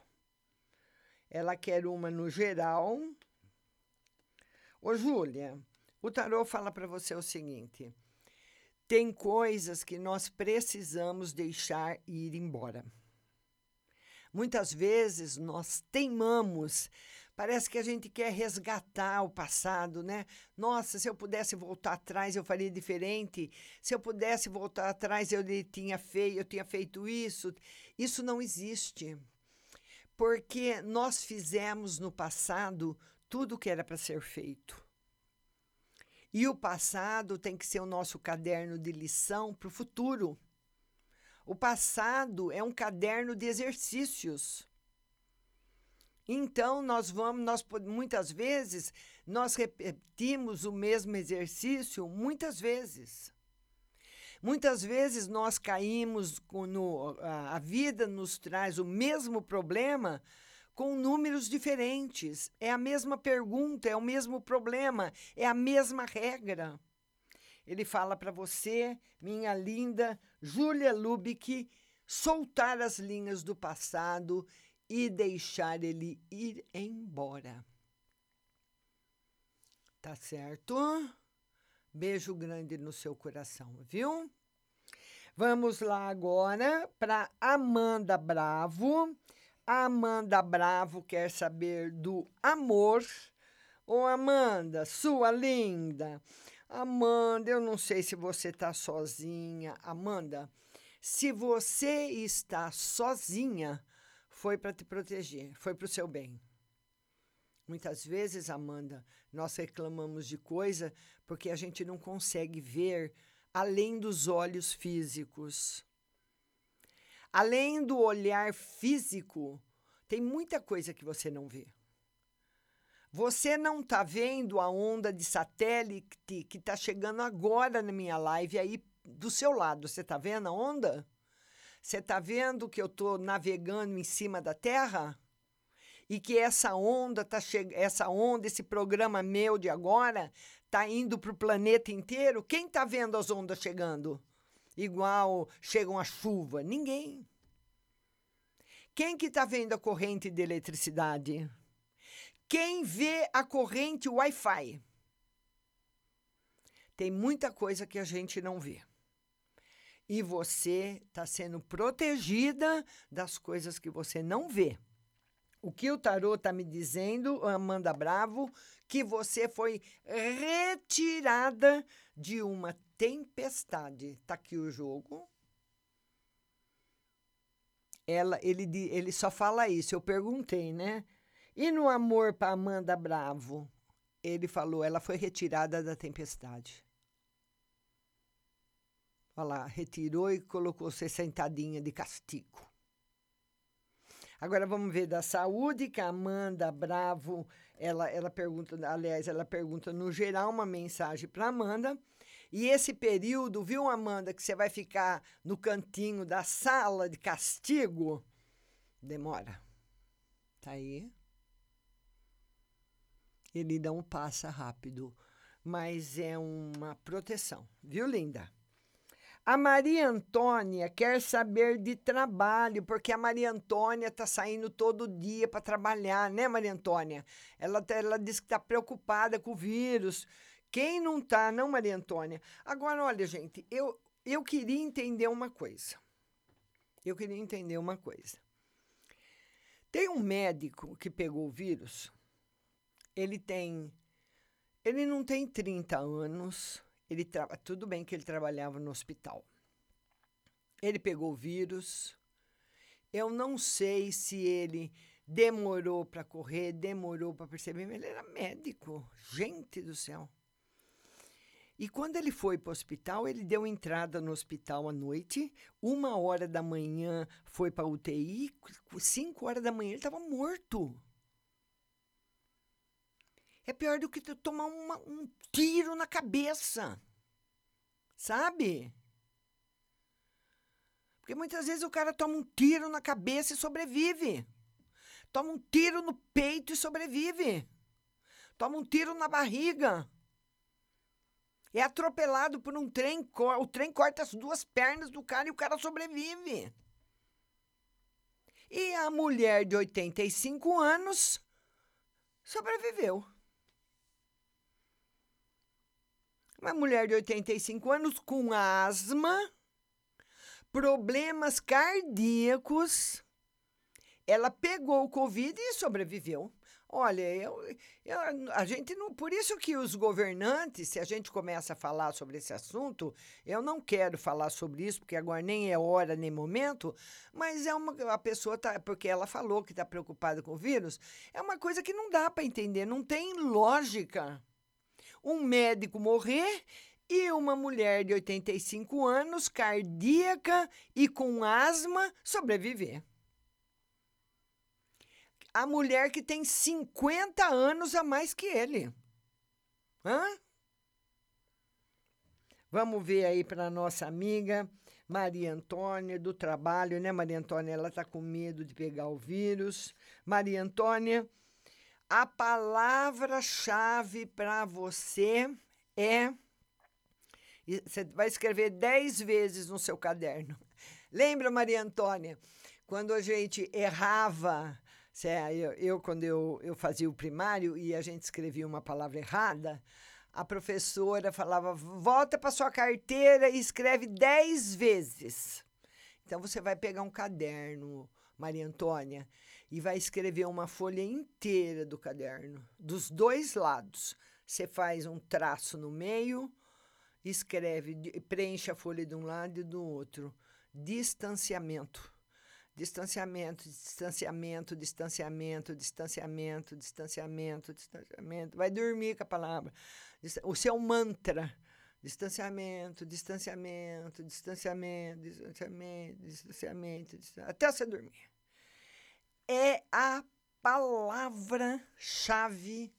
Ela quer uma no geral. Ô, Júlia, o tarô fala para você o seguinte: tem coisas que nós precisamos deixar ir embora. Muitas vezes nós teimamos, parece que a gente quer resgatar o passado, né? Nossa, se eu pudesse voltar atrás, eu faria diferente. Se eu pudesse voltar atrás, eu tinha feito, eu tinha feito isso. Isso não existe. Porque nós fizemos no passado tudo o que era para ser feito. E o passado tem que ser o nosso caderno de lição para o futuro. O passado é um caderno de exercícios. Então nós vamos, nós muitas vezes nós repetimos o mesmo exercício muitas vezes. Muitas vezes nós caímos no a, a vida nos traz o mesmo problema com números diferentes. É a mesma pergunta, é o mesmo problema, é a mesma regra. Ele fala para você, minha linda Júlia Lubick, soltar as linhas do passado e deixar ele ir embora. Tá certo? Beijo grande no seu coração, viu? Vamos lá agora para Amanda Bravo. Amanda Bravo quer saber do amor. Ô Amanda, sua linda, Amanda, eu não sei se você está sozinha. Amanda, se você está sozinha, foi para te proteger, foi para o seu bem. Muitas vezes, Amanda, nós reclamamos de coisa porque a gente não consegue ver além dos olhos físicos. Além do olhar físico, tem muita coisa que você não vê. Você não está vendo a onda de satélite que está chegando agora na minha live aí do seu lado. Você está vendo a onda? Você está vendo que eu estou navegando em cima da Terra? E que essa onda tá che... essa onda, esse programa meu de agora, está indo para o planeta inteiro? Quem está vendo as ondas chegando? Igual chegam a chuva? Ninguém. Quem que está vendo a corrente de eletricidade? Quem vê a corrente Wi-Fi? Tem muita coisa que a gente não vê. E você está sendo protegida das coisas que você não vê. O que o tarô está me dizendo, Amanda Bravo, que você foi retirada de uma tempestade. Está aqui o jogo. Ela, ele, ele só fala isso. Eu perguntei, né? E no amor para Amanda Bravo, ele falou, ela foi retirada da tempestade. Olha lá, retirou e colocou-se sentadinha de castigo. Agora vamos ver da saúde, que a Amanda Bravo, ela, ela pergunta, aliás, ela pergunta no geral uma mensagem para Amanda. E esse período, viu, Amanda, que você vai ficar no cantinho da sala de castigo, demora. Tá aí ele não passa rápido, mas é uma proteção, viu, linda? A Maria Antônia quer saber de trabalho, porque a Maria Antônia está saindo todo dia para trabalhar, né, Maria Antônia? Ela, tá- ela diz que está preocupada com o vírus. Quem não tá, não, Maria Antônia? Agora, olha, gente, eu, eu queria entender uma coisa. Eu queria entender uma coisa. Tem um médico que pegou o vírus, ele tem. Ele não tem 30 anos, ele tra... tudo bem que ele trabalhava no hospital. Ele pegou o vírus. Eu não sei se ele demorou para correr, demorou para perceber, mas ele era médico. Gente do céu. E quando ele foi para o hospital, ele deu entrada no hospital à noite. Uma hora da manhã foi para UTI. Cinco horas da manhã ele estava morto. É pior do que tomar uma, um tiro na cabeça. Sabe? Porque muitas vezes o cara toma um tiro na cabeça e sobrevive. Toma um tiro no peito e sobrevive. Toma um tiro na barriga. É atropelado por um trem, o trem corta as duas pernas do cara e o cara sobrevive. E a mulher de 85 anos sobreviveu. Uma mulher de 85 anos com asma, problemas cardíacos. Ela pegou o Covid e sobreviveu. Olha, eu, eu, a gente não. Por isso que os governantes, se a gente começa a falar sobre esse assunto, eu não quero falar sobre isso, porque agora nem é hora nem momento, mas é uma. A pessoa tá. Porque ela falou que está preocupada com o vírus, é uma coisa que não dá para entender, não tem lógica. Um médico morrer e uma mulher de 85 anos, cardíaca e com asma, sobreviver a mulher que tem 50 anos a mais que ele. Hã? Vamos ver aí para nossa amiga Maria Antônia do trabalho, né, Maria Antônia? Ela está com medo de pegar o vírus. Maria Antônia, a palavra-chave para você é. Você vai escrever 10 vezes no seu caderno. Lembra, Maria Antônia, quando a gente errava eu, eu, quando eu, eu fazia o primário e a gente escrevia uma palavra errada, a professora falava: volta para sua carteira e escreve dez vezes. Então você vai pegar um caderno, Maria Antônia, e vai escrever uma folha inteira do caderno, dos dois lados. Você faz um traço no meio, escreve, preenche a folha de um lado e do outro. Distanciamento distanciamento, distanciamento, distanciamento, distanciamento, distanciamento, distanciamento. Vai dormir com a palavra. O seu mantra. Distanciamento, distanciamento, distanciamento, distanciamento, distanciamento, até você dormir. É a palavra-chave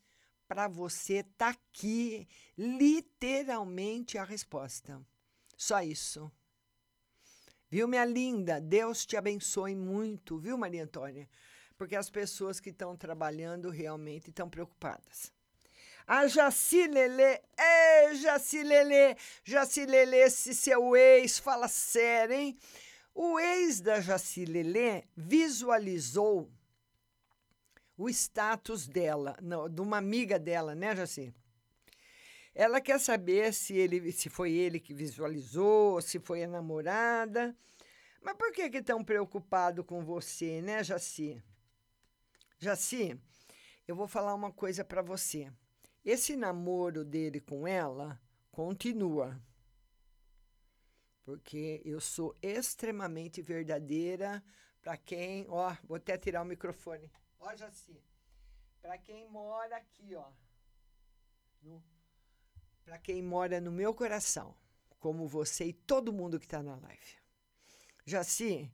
para você estar tá aqui, literalmente a resposta. Só isso. Viu, minha linda? Deus te abençoe muito, viu, Maria Antônia? Porque as pessoas que estão trabalhando realmente estão preocupadas. A Jaci Lelê, é Jaci Lelê, Jaci Lelê, esse seu ex, fala sério, hein? O ex da Jaci Lelê visualizou o status dela, não, de uma amiga dela, né, Jaci? Ela quer saber se ele, se foi ele que visualizou, se foi a namorada. Mas por que que tão preocupado com você, né, Jaci? Jaci, eu vou falar uma coisa para você. Esse namoro dele com ela continua. Porque eu sou extremamente verdadeira para quem, ó, vou até tirar o microfone. Ó, Jaci. Para quem mora aqui, ó, para quem mora no meu coração, como você e todo mundo que está na live. Jaci,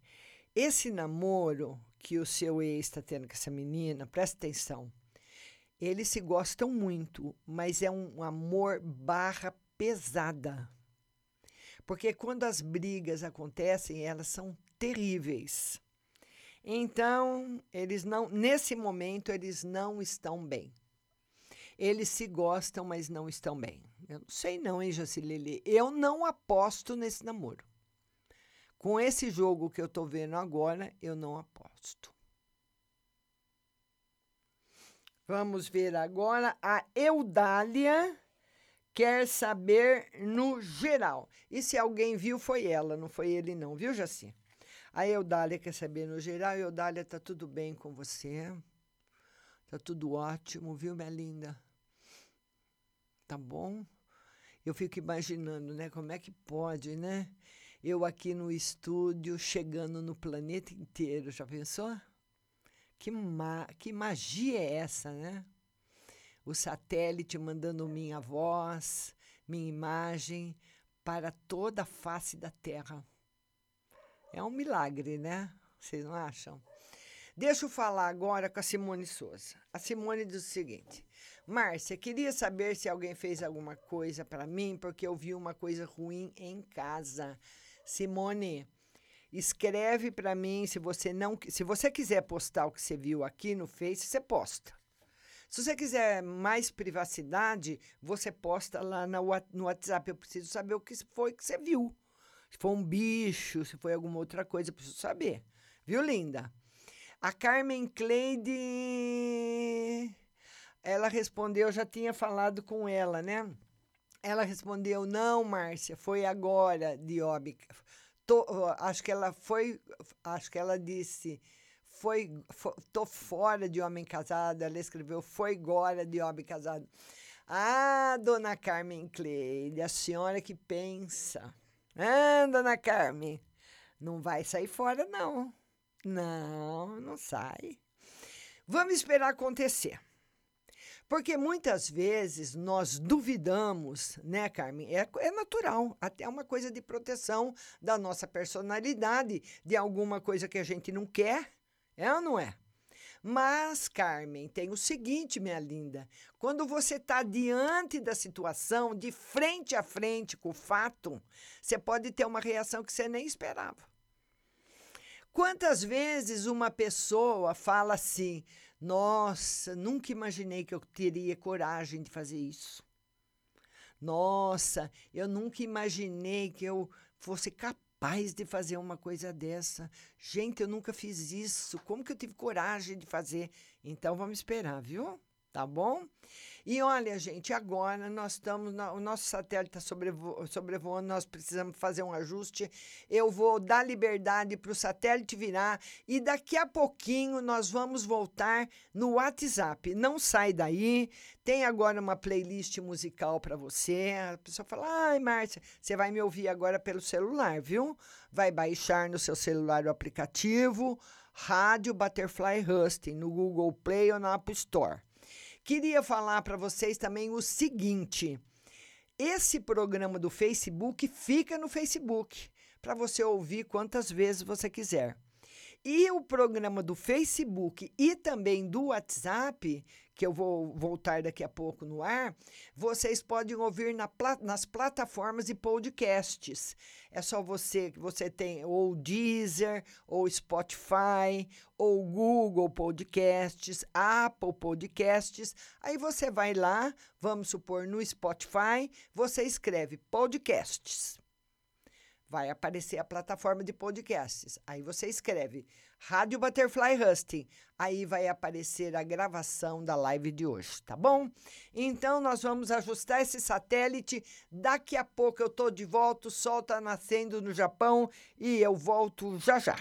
esse namoro que o seu ex está tendo com essa menina, presta atenção. Eles se gostam muito, mas é um amor barra pesada. Porque quando as brigas acontecem, elas são terríveis. Então, eles não, nesse momento, eles não estão bem. Eles se gostam, mas não estão bem Eu não sei não, hein, Jacilele? Eu não aposto nesse namoro. Com esse jogo que eu tô vendo agora, eu não aposto. Vamos ver agora a Eudália quer saber no geral. E se alguém viu, foi ela, não foi ele não, viu, Jaci? A Eudália quer saber no geral. Eudália, tá tudo bem com você? Tá tudo ótimo, viu, minha linda? Tá bom? Eu fico imaginando, né? Como é que pode, né? Eu aqui no estúdio, chegando no planeta inteiro, já pensou? Que, ma que magia é essa, né? O satélite mandando minha voz, minha imagem para toda a face da Terra. É um milagre, né? Vocês não acham? Deixa eu falar agora com a Simone Souza. A Simone diz o seguinte: Márcia, queria saber se alguém fez alguma coisa para mim, porque eu vi uma coisa ruim em casa. Simone, escreve para mim se você não, se você quiser postar o que você viu aqui no Face, você posta. Se você quiser mais privacidade, você posta lá no WhatsApp. Eu preciso saber o que foi que você viu. Se foi um bicho, se foi alguma outra coisa, eu preciso saber. Viu, linda? A Carmen Cleide, ela respondeu, eu já tinha falado com ela, né? Ela respondeu, não, Márcia, foi agora, de óbica. Tô, acho que ela foi, acho que ela disse, foi, foi, tô fora de homem casado. Ela escreveu, foi agora de homem casado. Ah, dona Carmen Cleide, a senhora que pensa. Ah, dona Carmen, não vai sair fora, não. Não, não sai. Vamos esperar acontecer. Porque muitas vezes nós duvidamos, né, Carmen? É, é natural, até uma coisa de proteção da nossa personalidade, de alguma coisa que a gente não quer, é ou não é? Mas, Carmen, tem o seguinte, minha linda: quando você está diante da situação, de frente a frente com o fato, você pode ter uma reação que você nem esperava. Quantas vezes uma pessoa fala assim: nossa, nunca imaginei que eu teria coragem de fazer isso. Nossa, eu nunca imaginei que eu fosse capaz de fazer uma coisa dessa. Gente, eu nunca fiz isso. Como que eu tive coragem de fazer? Então vamos esperar, viu? Tá bom? E olha, gente, agora nós estamos. Na, o nosso satélite está sobrevo, sobrevoando, nós precisamos fazer um ajuste. Eu vou dar liberdade para o satélite virar e daqui a pouquinho nós vamos voltar no WhatsApp. Não sai daí. Tem agora uma playlist musical para você. A pessoa fala: ai, Márcia, você vai me ouvir agora pelo celular, viu? Vai baixar no seu celular o aplicativo Rádio Butterfly Husting no Google Play ou na App Store. Queria falar para vocês também o seguinte: esse programa do Facebook fica no Facebook para você ouvir quantas vezes você quiser. E o programa do Facebook e também do WhatsApp que eu vou voltar daqui a pouco no ar, vocês podem ouvir na, nas plataformas de podcasts. É só você que você tem ou Deezer, ou Spotify, ou Google Podcasts, Apple Podcasts. Aí você vai lá, vamos supor no Spotify, você escreve podcasts vai aparecer a plataforma de podcasts. Aí você escreve Rádio Butterfly Husting. Aí vai aparecer a gravação da live de hoje, tá bom? Então nós vamos ajustar esse satélite. Daqui a pouco eu tô de volta, o sol tá nascendo no Japão e eu volto já já.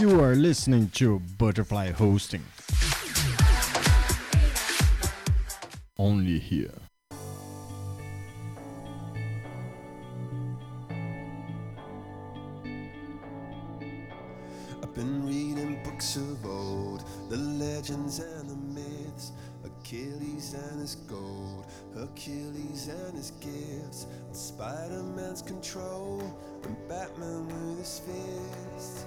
You are listening to Butterfly Hosting. Only here. I've been reading books of old, the legends and the myths, Achilles and his gold, Achilles and his gifts, and Spider Man's control, and Batman with his fist.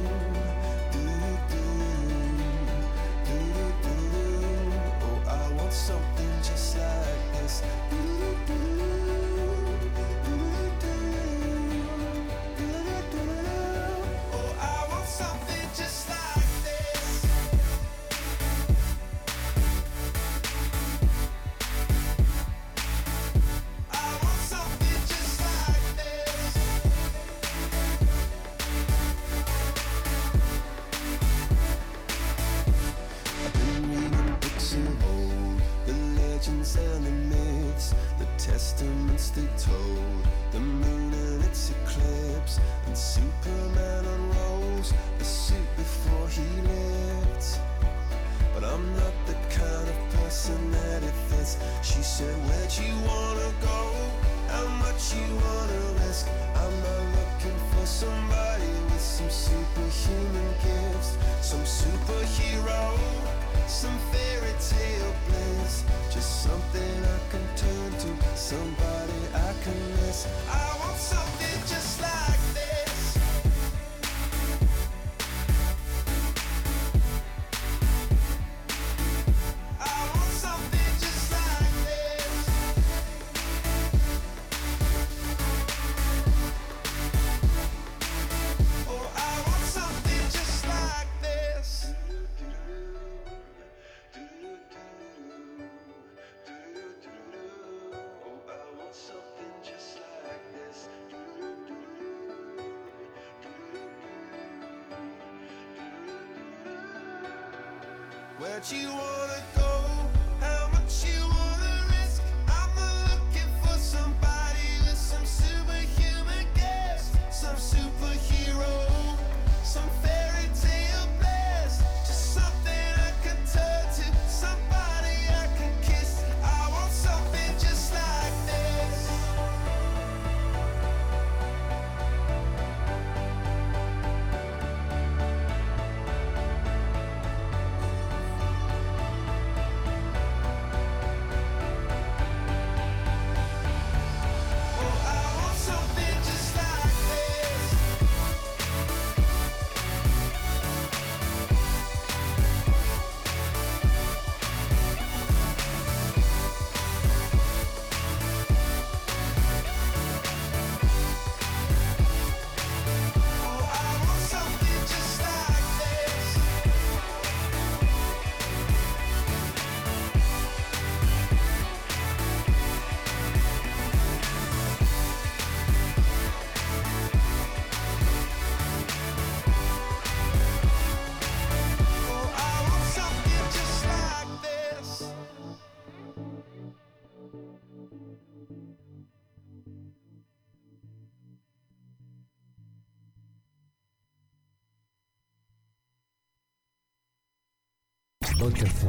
that you want.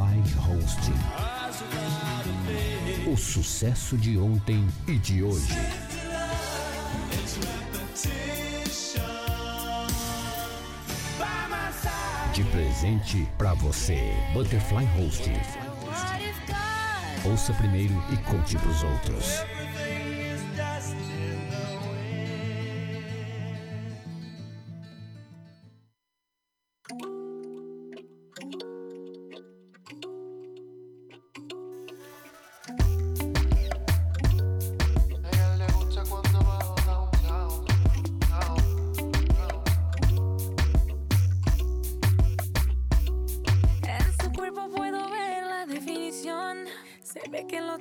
Butterfly Hosting. O sucesso de ontem e de hoje. De presente pra você. Butterfly Hosting. Ouça primeiro e conte pros outros.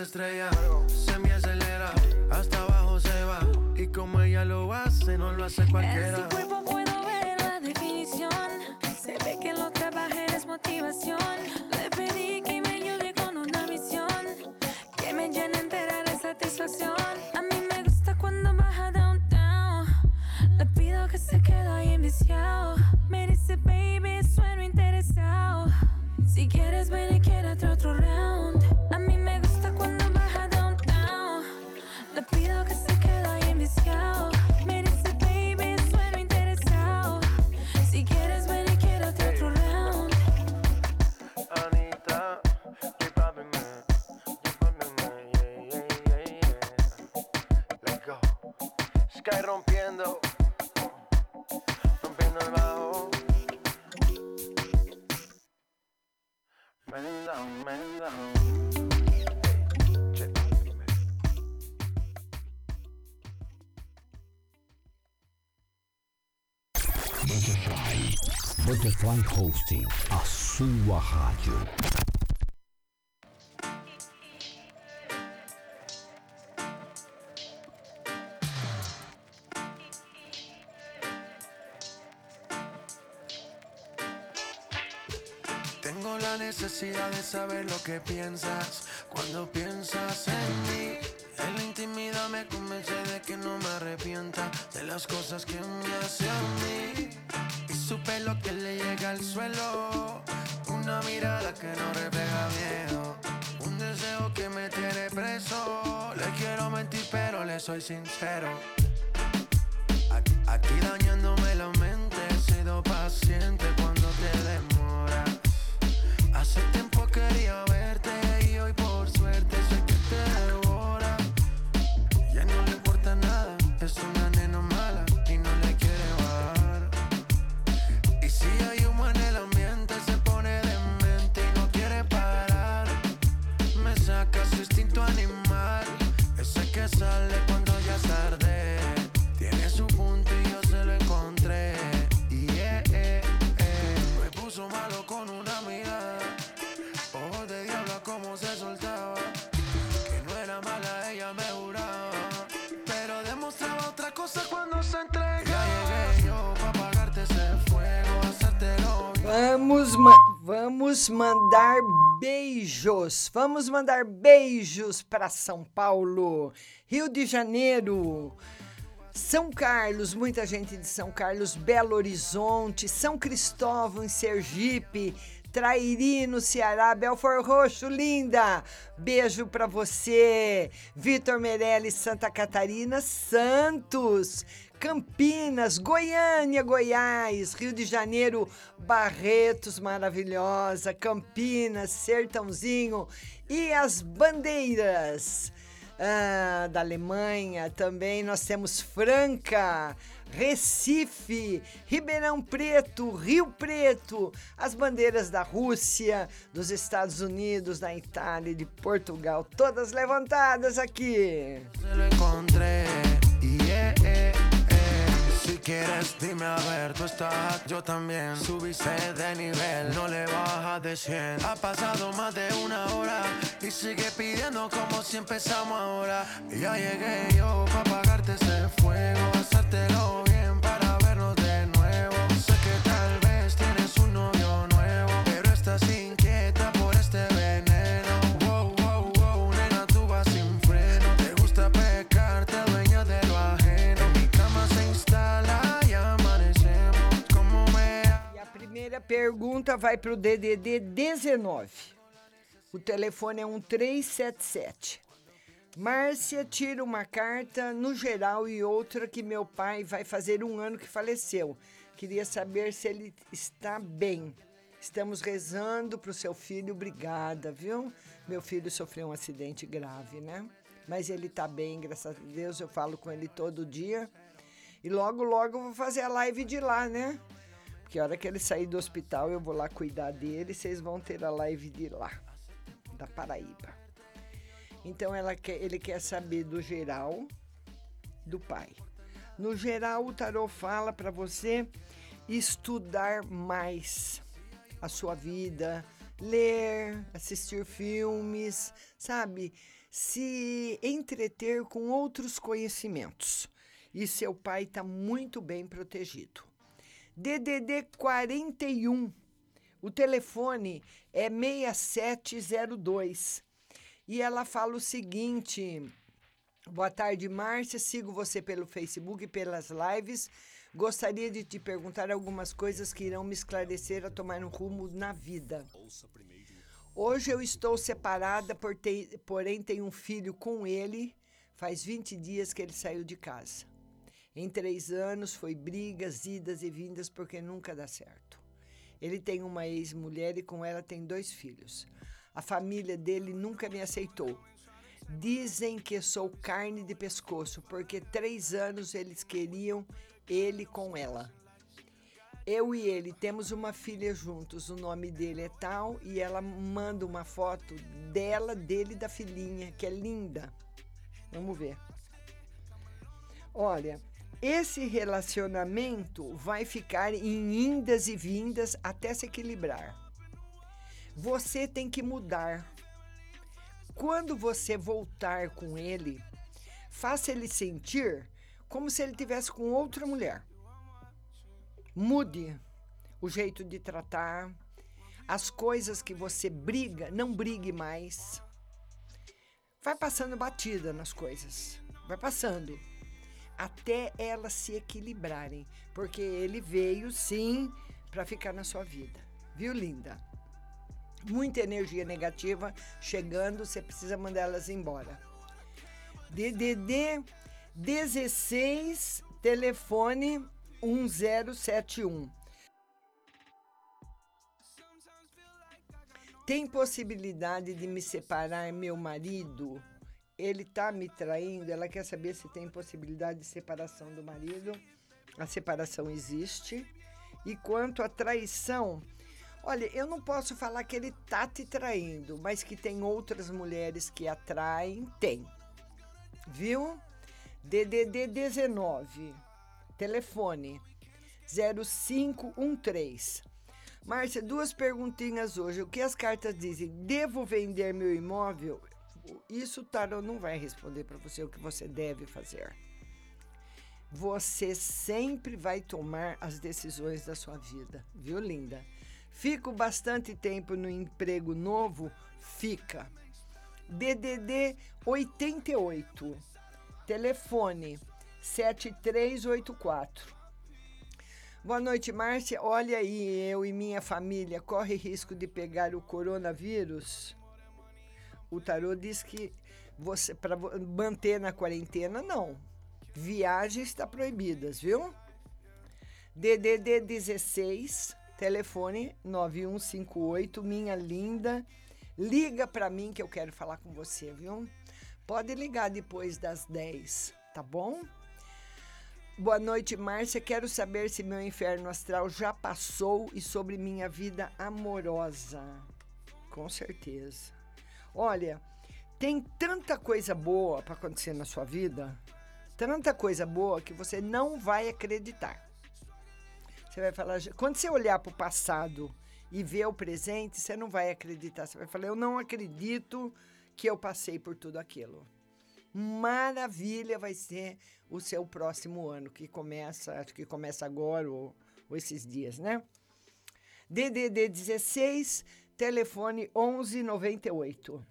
Se me acelera, hasta abajo se va y como ella lo hace no lo hace En cualquiera. su cuerpo puedo ver la definición. Se ve que lo trabaja es motivación. Butterfly Hosting, a sua rádio. Tengo la necesidad de saber lo que piensas cuando piensas en mí. En la intimidad me convence de que no me arrepienta de las cosas que me hace a mí. Y supe lo que le llega al suelo. Una mirada que no refleja miedo. Un deseo que me tiene preso. Le quiero mentir, pero le soy sincero. Aquí, aquí dañándome la mente, he sido paciente cuando te demoras. Hace vamos mandar beijos. Vamos mandar beijos para São Paulo, Rio de Janeiro, São Carlos, muita gente de São Carlos, Belo Horizonte, São Cristóvão, em Sergipe, Trairi, no Ceará, Belfor Roxo, linda. Beijo para você. Vitor Meirelles, Santa Catarina, Santos. Campinas, Goiânia, Goiás, Rio de Janeiro, Barretos, maravilhosa, Campinas, Sertãozinho e as bandeiras ah, da Alemanha também. Nós temos Franca, Recife, Ribeirão Preto, Rio Preto, as bandeiras da Rússia, dos Estados Unidos, da Itália e de Portugal, todas levantadas aqui. Se lo quieres, dime a ver, tú estás, yo también. Subiste de nivel, no le bajas de 100. Ha pasado más de una hora y sigue pidiendo como si empezamos ahora. Ya llegué yo para apagarte ese fuego, hacértelo bien pergunta vai para o DDD 19. O telefone é 1377. Márcia tira uma carta no geral e outra que meu pai vai fazer um ano que faleceu. Queria saber se ele está bem. Estamos rezando para o seu filho, obrigada, viu? Meu filho sofreu um acidente grave, né? Mas ele está bem, graças a Deus. Eu falo com ele todo dia. E logo, logo eu vou fazer a live de lá, né? Porque a hora que ele sair do hospital, eu vou lá cuidar dele. Vocês vão ter a live de lá, da Paraíba. Então ela quer, ele quer saber do geral do pai. No geral, o tarô fala para você estudar mais a sua vida, ler, assistir filmes, sabe? Se entreter com outros conhecimentos. E seu pai está muito bem protegido. DDD 41. O telefone é 6702. E ela fala o seguinte: Boa tarde, Márcia. Sigo você pelo Facebook e pelas lives. Gostaria de te perguntar algumas coisas que irão me esclarecer a tomar um rumo na vida. Hoje eu estou separada, por ter, porém tenho um filho com ele. Faz 20 dias que ele saiu de casa. Em três anos foi brigas, idas e vindas, porque nunca dá certo. Ele tem uma ex-mulher e com ela tem dois filhos. A família dele nunca me aceitou. Dizem que sou carne de pescoço, porque três anos eles queriam ele com ela. Eu e ele temos uma filha juntos, o nome dele é tal, e ela manda uma foto dela, dele da filhinha, que é linda. Vamos ver. Olha, esse relacionamento vai ficar em indas e vindas até se equilibrar. Você tem que mudar. Quando você voltar com ele, faça ele sentir como se ele tivesse com outra mulher. Mude o jeito de tratar, as coisas que você briga, não brigue mais. Vai passando batida nas coisas, vai passando até elas se equilibrarem, porque ele veio sim para ficar na sua vida. Viu, linda? Muita energia negativa chegando, você precisa mandar elas embora. DDD 16, telefone 1071. Tem possibilidade de me separar meu marido? Ele tá me traindo? Ela quer saber se tem possibilidade de separação do marido. A separação existe. E quanto à traição, olha, eu não posso falar que ele tá te traindo, mas que tem outras mulheres que atraem, tem. Viu? DDD 19, telefone 0513. Márcia, duas perguntinhas hoje. O que as cartas dizem? Devo vender meu imóvel? Isso o tarot não vai responder para você o que você deve fazer. Você sempre vai tomar as decisões da sua vida, viu, linda? Fico bastante tempo no emprego novo? Fica. DDD 88 Telefone 7384. Boa noite, Márcia. Olha aí, eu e minha família corre risco de pegar o coronavírus? O tarô diz que você para manter na quarentena não. Viagens está proibidas, viu? DDD 16, telefone 9158, minha linda. Liga para mim que eu quero falar com você, viu? Pode ligar depois das 10, tá bom? Boa noite, Márcia. Quero saber se meu inferno astral já passou e sobre minha vida amorosa. Com certeza. Olha, tem tanta coisa boa para acontecer na sua vida, tanta coisa boa que você não vai acreditar. Você vai falar, quando você olhar para o passado e ver o presente, você não vai acreditar. Você vai falar, eu não acredito que eu passei por tudo aquilo. Maravilha vai ser o seu próximo ano, que começa, acho que começa agora ou, ou esses dias, né? DDD 16, telefone 1198.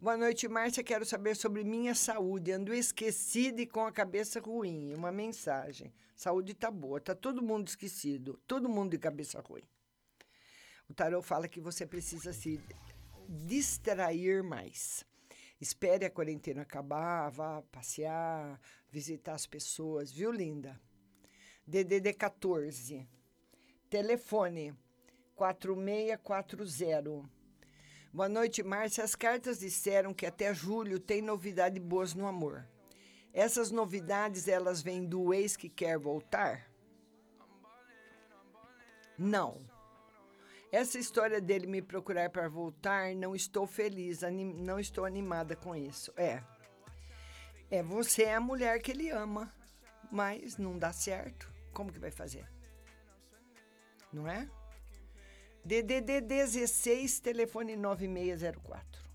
Boa noite, Márcia. Quero saber sobre minha saúde. Ando esquecida e com a cabeça ruim. Uma mensagem. Saúde tá boa. Tá todo mundo esquecido. Todo mundo de cabeça ruim. O tarot fala que você precisa se distrair mais. Espere a quarentena acabar, vá passear, visitar as pessoas, viu, linda? DDD 14. Telefone 4640. Boa noite, Márcia. As cartas disseram que até julho tem novidades boas no amor. Essas novidades, elas vêm do ex que quer voltar? Não Essa história dele me procurar para voltar, não estou feliz, anim- não estou animada com isso. É. É, você é a mulher que ele ama, mas não dá certo. Como que vai fazer? Não é? DDD 16, telefone 9604.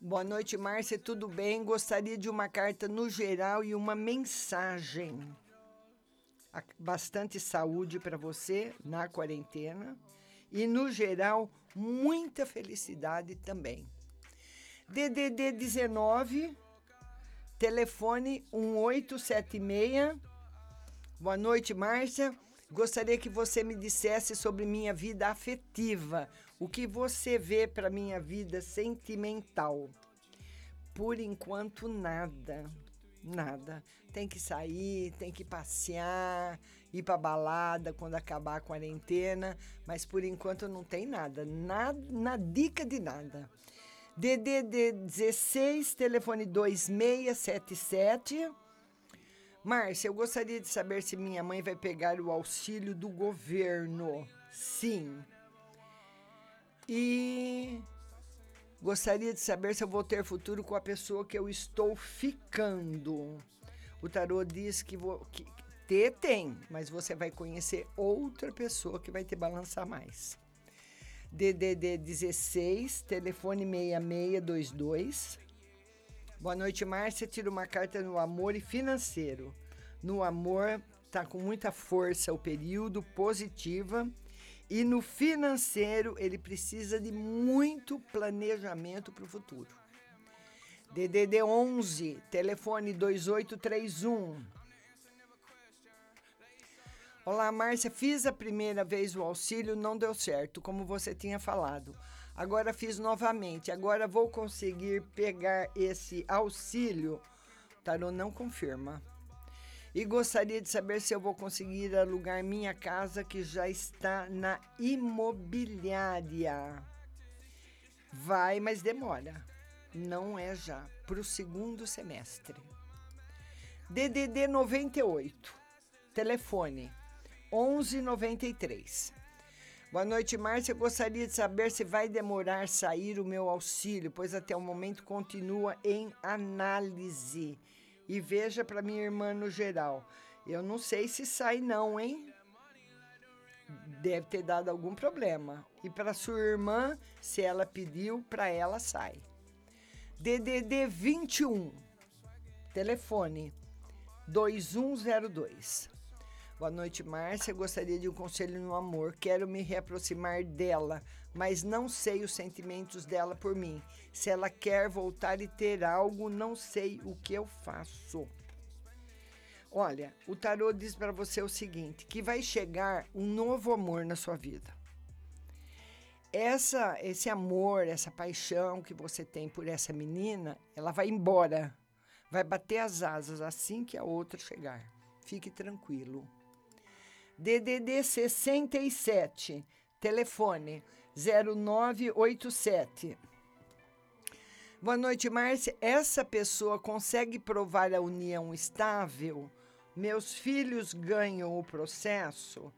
Boa noite, Márcia. Tudo bem? Gostaria de uma carta no geral e uma mensagem. Bastante saúde para você na quarentena e, no geral, muita felicidade também. DDD 19, telefone 1876. Boa noite, Márcia. Gostaria que você me dissesse sobre minha vida afetiva. O que você vê para minha vida sentimental? Por enquanto, nada. Nada. Tem que sair, tem que passear, ir para balada quando acabar a quarentena, mas por enquanto não tem nada. Nada, na dica de nada. DDD 16, telefone 2677. Márcia, eu gostaria de saber se minha mãe vai pegar o auxílio do governo. Sim. E gostaria de saber se eu vou ter futuro com a pessoa que eu estou ficando. O tarô diz que, vou, que ter tem, mas você vai conhecer outra pessoa que vai te balançar mais. DDD 16, telefone 6622. Boa noite, Márcia. Tira uma carta no amor e financeiro. No amor, tá com muita força o período, positiva. E no financeiro, ele precisa de muito planejamento para o futuro. DDD 11, telefone 2831. Olá, Márcia. Fiz a primeira vez o auxílio, não deu certo, como você tinha falado. Agora fiz novamente. Agora vou conseguir pegar esse auxílio. Tarô não confirma. E gostaria de saber se eu vou conseguir alugar minha casa que já está na imobiliária. Vai, mas demora. Não é já. Para o segundo semestre. DDD 98. Telefone 1193. Boa noite, Márcia. Gostaria de saber se vai demorar sair o meu auxílio, pois até o momento continua em análise. E veja para minha irmã no geral. Eu não sei se sai não, hein? Deve ter dado algum problema. E para sua irmã, se ela pediu, para ela sai. DDD 21. Telefone 2102. Boa noite, Márcia. Gostaria de um conselho no amor. Quero me reaproximar dela, mas não sei os sentimentos dela por mim. Se ela quer voltar e ter algo, não sei o que eu faço. Olha, o tarô diz para você o seguinte: que vai chegar um novo amor na sua vida. Essa, esse amor, essa paixão que você tem por essa menina, ela vai embora, vai bater as asas assim que a outra chegar. Fique tranquilo. DDD 67, telefone 0987. Boa noite, Márcia. Essa pessoa consegue provar a união estável? Meus filhos ganham o processo?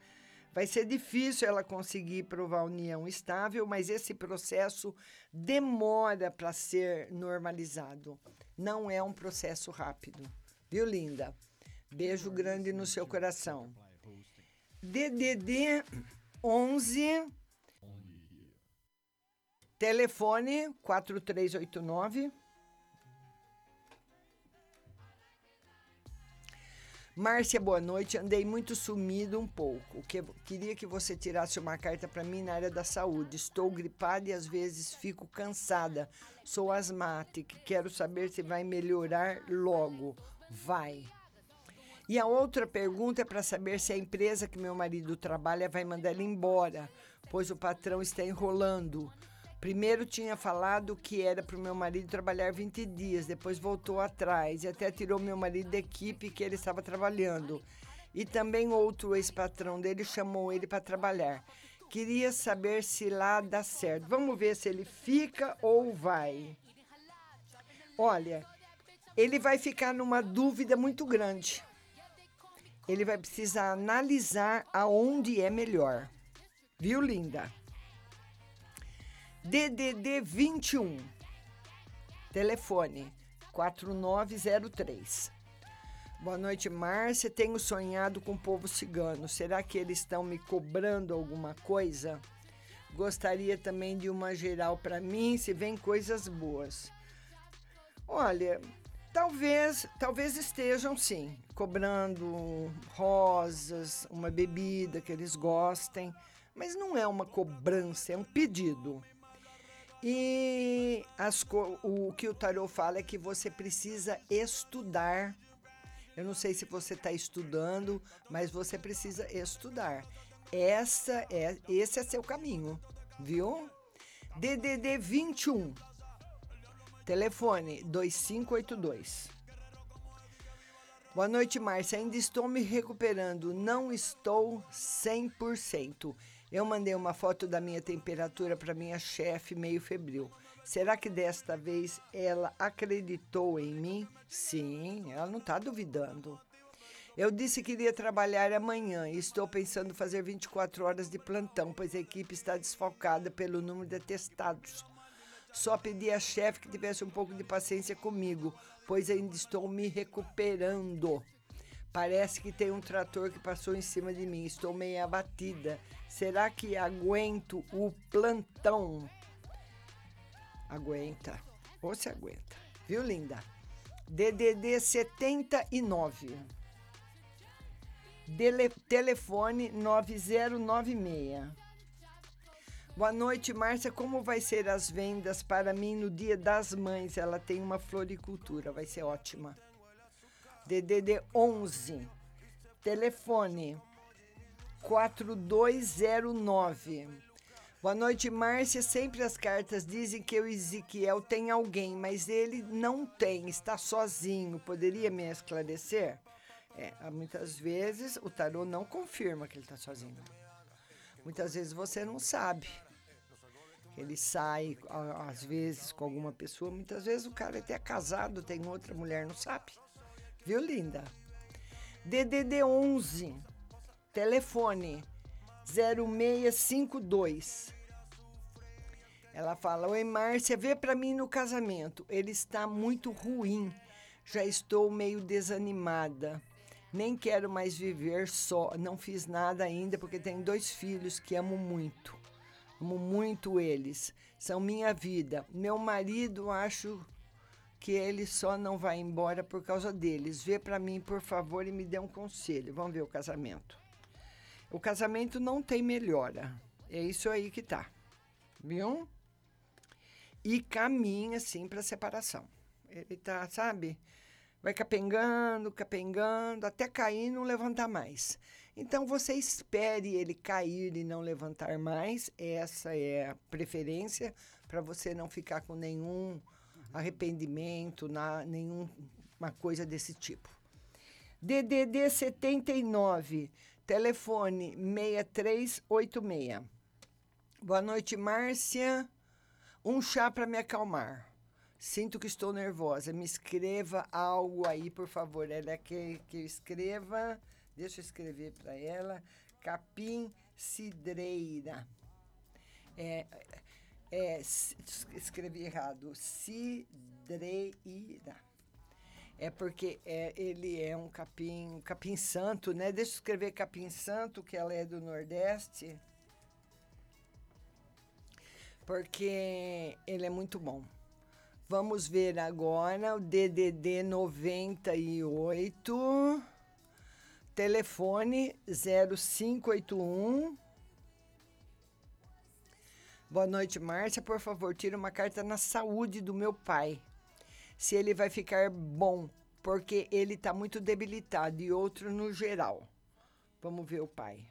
Vai ser difícil ela conseguir provar a união estável, mas esse processo demora para ser normalizado. Não é um processo rápido. Viu, linda? Beijo grande no seu coração. DDD 11 telefone 4389 Márcia, boa noite. Andei muito sumido um pouco. Que, queria que você tirasse uma carta para mim na área da saúde. Estou gripada e às vezes fico cansada. Sou asmática. Quero saber se vai melhorar logo. Vai. E a outra pergunta é para saber se a empresa que meu marido trabalha vai mandar ele embora, pois o patrão está enrolando. Primeiro tinha falado que era para o meu marido trabalhar 20 dias, depois voltou atrás e até tirou meu marido da equipe que ele estava trabalhando. E também outro ex-patrão dele chamou ele para trabalhar. Queria saber se lá dá certo. Vamos ver se ele fica ou vai. Olha, ele vai ficar numa dúvida muito grande ele vai precisar analisar aonde é melhor. Viu, linda? DDD 21. Telefone 4903. Boa noite, Márcia. Tenho sonhado com o povo cigano. Será que eles estão me cobrando alguma coisa? Gostaria também de uma geral para mim, se vem coisas boas. Olha, talvez, talvez estejam sim, cobrando rosas, uma bebida que eles gostem, mas não é uma cobrança, é um pedido. E as, o que o tarot fala é que você precisa estudar. Eu não sei se você está estudando, mas você precisa estudar. Essa é, esse é seu caminho, viu? DDD 21. Telefone 2582. Boa noite, Márcia. Ainda estou me recuperando. Não estou 100%. Eu mandei uma foto da minha temperatura para minha chefe, meio febril. Será que desta vez ela acreditou em mim? Sim, ela não está duvidando. Eu disse que iria trabalhar amanhã e estou pensando fazer 24 horas de plantão, pois a equipe está desfalcada pelo número de atestados. Só pedi à chefe que tivesse um pouco de paciência comigo, pois ainda estou me recuperando. Parece que tem um trator que passou em cima de mim. Estou meio abatida. Será que aguento o plantão? Aguenta. Ou se aguenta. Viu, linda? DDD 79. Dele, telefone 9096. Boa noite, Márcia. Como vai ser as vendas para mim no Dia das Mães? Ela tem uma floricultura, vai ser ótima. DDD 11. Telefone 4209. Boa noite, Márcia. Sempre as cartas dizem que o Ezequiel tem alguém, mas ele não tem, está sozinho. Poderia me esclarecer? É, muitas vezes o tarô não confirma que ele está sozinho. Muitas vezes você não sabe. Ele sai, às vezes, com alguma pessoa. Muitas vezes o cara é até casado, tem outra mulher, não sabe. Viu, linda? DDD 11, telefone 0652. Ela fala: Oi, Márcia, vê para mim no casamento. Ele está muito ruim. Já estou meio desanimada. Nem quero mais viver só. Não fiz nada ainda porque tenho dois filhos que amo muito. Amo muito eles. São minha vida. Meu marido, acho que ele só não vai embora por causa deles. Vê para mim, por favor, e me dê um conselho. Vamos ver o casamento. O casamento não tem melhora. É isso aí que tá. Viu? E caminha, sim, para separação. Ele tá, sabe? Vai capengando, capengando, até cair e não levantar mais. Então, você espere ele cair e não levantar mais. Essa é a preferência para você não ficar com nenhum arrependimento, na, nenhuma coisa desse tipo. DDD 79, telefone 6386. Boa noite, Márcia. Um chá para me acalmar. Sinto que estou nervosa. Me escreva algo aí, por favor. Ela quer que eu escreva. Deixa eu escrever para ela. Capim cidreira. É, é, escrevi errado, cidreira. É porque é, ele é um capim, capim santo, né? Deixa eu escrever capim santo, que ela é do Nordeste. Porque ele é muito bom. Vamos ver agora o DDD 98, telefone 0581 Boa noite, Márcia. Por favor, tira uma carta na saúde do meu pai. Se ele vai ficar bom, porque ele está muito debilitado, e outro no geral. Vamos ver o pai.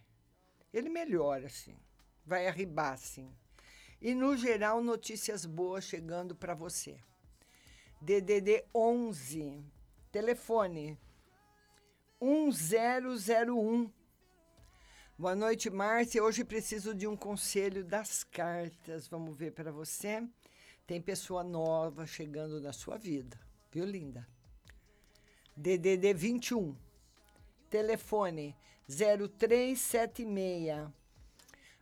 Ele melhora, sim. Vai arribar, sim. E no geral, notícias boas chegando para você. DDD 11, telefone 1001 Boa noite, Márcia. Hoje preciso de um conselho das cartas. Vamos ver para você. Tem pessoa nova chegando na sua vida, viu, linda? DDD 21, telefone 0376.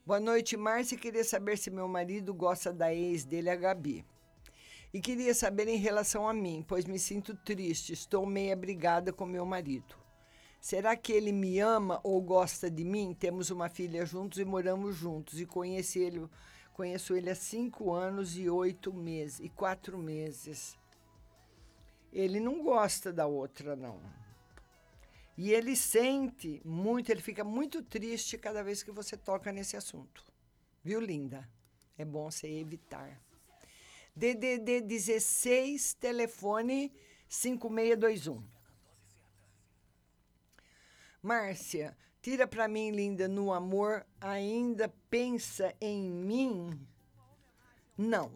Boa noite, Márcia. Queria saber se meu marido gosta da ex dele, a Gabi. E queria saber em relação a mim, pois me sinto triste, estou meia brigada com meu marido. Será que ele me ama ou gosta de mim? Temos uma filha juntos e moramos juntos. E conheci ele, conheço ele há cinco anos e oito meses e quatro meses. Ele não gosta da outra, não. E ele sente muito, ele fica muito triste cada vez que você toca nesse assunto. Viu, linda? É bom você evitar. DDD 16, telefone 5621. Márcia, tira para mim, linda, no amor, ainda pensa em mim? Não.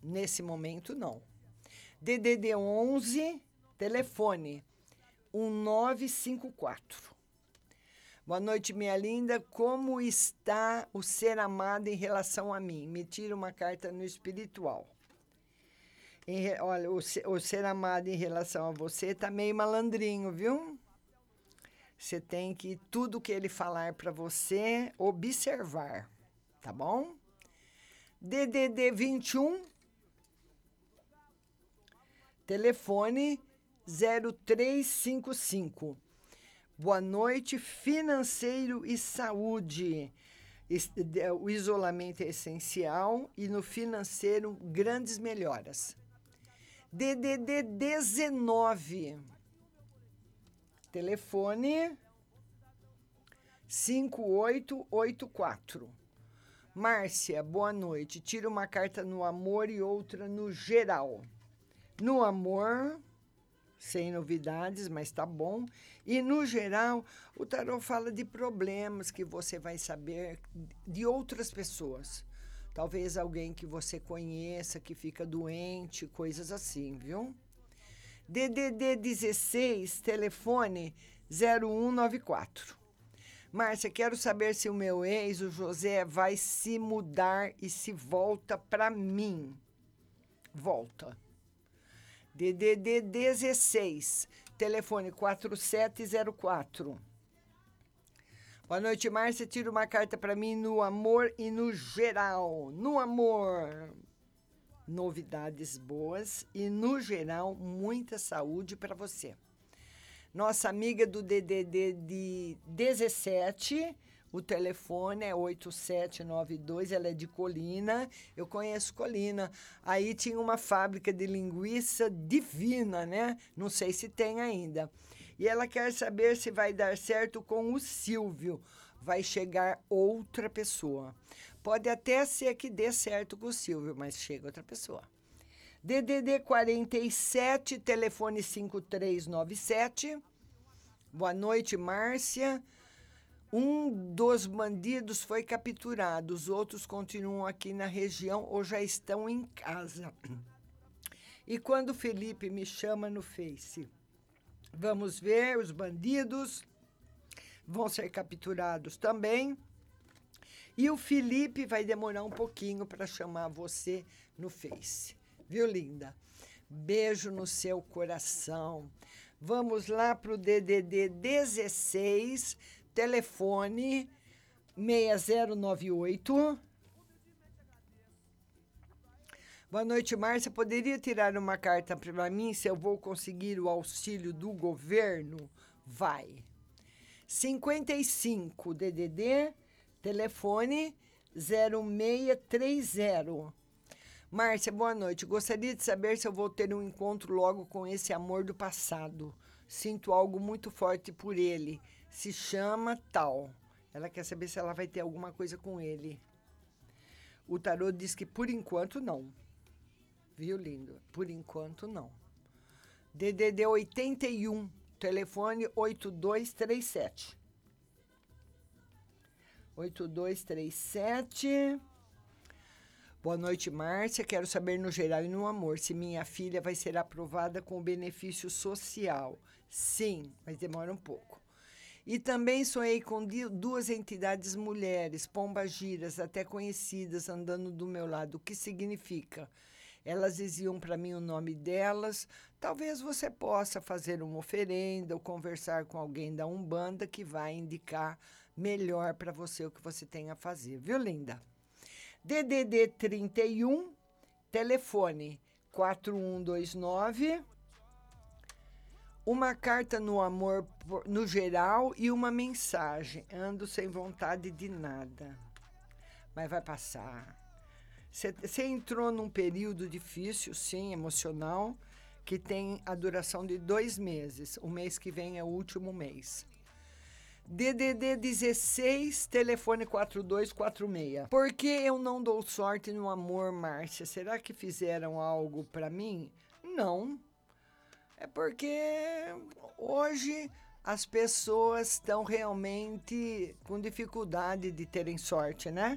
Nesse momento, não. DDD 11, telefone 1954. Boa noite, minha linda. Como está o ser amado em relação a mim? Me tira uma carta no espiritual. Em, olha, o, o ser amado em relação a você está meio malandrinho, viu? Você tem que, tudo que ele falar para você, observar, tá bom? DDD 21, telefone 0355. Boa noite, financeiro e saúde. O isolamento é essencial e no financeiro, grandes melhoras. DDD 19. Telefone 5884. Márcia, boa noite. Tira uma carta no amor e outra no geral. No amor, sem novidades, mas tá bom. E no geral, o tarot fala de problemas que você vai saber de outras pessoas. Talvez alguém que você conheça que fica doente, coisas assim, viu? DDD 16, telefone 0194. Márcia, quero saber se o meu ex, o José, vai se mudar e se volta para mim. Volta. DDD 16, telefone 4704. Boa noite, Márcia. Tira uma carta para mim no amor e no geral. No amor, novidades boas e no geral, muita saúde para você. Nossa amiga do DDD de 17, o telefone é 8792, ela é de Colina. Eu conheço Colina. Aí tinha uma fábrica de linguiça divina, né? Não sei se tem ainda. E ela quer saber se vai dar certo com o Silvio. Vai chegar outra pessoa. Pode até ser que dê certo com o Silvio, mas chega outra pessoa. DDD 47, telefone 5397. Boa noite, Márcia. Um dos bandidos foi capturado, os outros continuam aqui na região ou já estão em casa. E quando Felipe me chama no Face, vamos ver, os bandidos vão ser capturados também. E o Felipe vai demorar um pouquinho para chamar você no Face. Viu, linda? Beijo no seu coração. Vamos lá para o DDD 16, telefone 6098. Boa noite, Márcia. Poderia tirar uma carta para mim se eu vou conseguir o auxílio do governo? Vai. 55 DDD, telefone 0630. Márcia, boa noite. Gostaria de saber se eu vou ter um encontro logo com esse amor do passado. Sinto algo muito forte por ele. Se chama tal. Ela quer saber se ela vai ter alguma coisa com ele. O tarô diz que por enquanto não. Viu, lindo? Por enquanto não. DDD 81, telefone 8237. 8237. Boa noite, Márcia. Quero saber no geral e no amor se minha filha vai ser aprovada com benefício social. Sim, mas demora um pouco. E também sonhei com duas entidades mulheres, pombagiras, até conhecidas, andando do meu lado. O que significa? Elas diziam para mim o nome delas. Talvez você possa fazer uma oferenda ou conversar com alguém da Umbanda que vai indicar melhor para você o que você tem a fazer, viu, linda? DDD 31, telefone 4129 uma carta no amor no geral e uma mensagem. Ando sem vontade de nada, mas vai passar. Você entrou num período difícil, sim, emocional, que tem a duração de dois meses. O mês que vem é o último mês. DDD 16, telefone 4246. Por que eu não dou sorte no amor, Márcia? Será que fizeram algo para mim? Não. É porque hoje as pessoas estão realmente com dificuldade de terem sorte, né?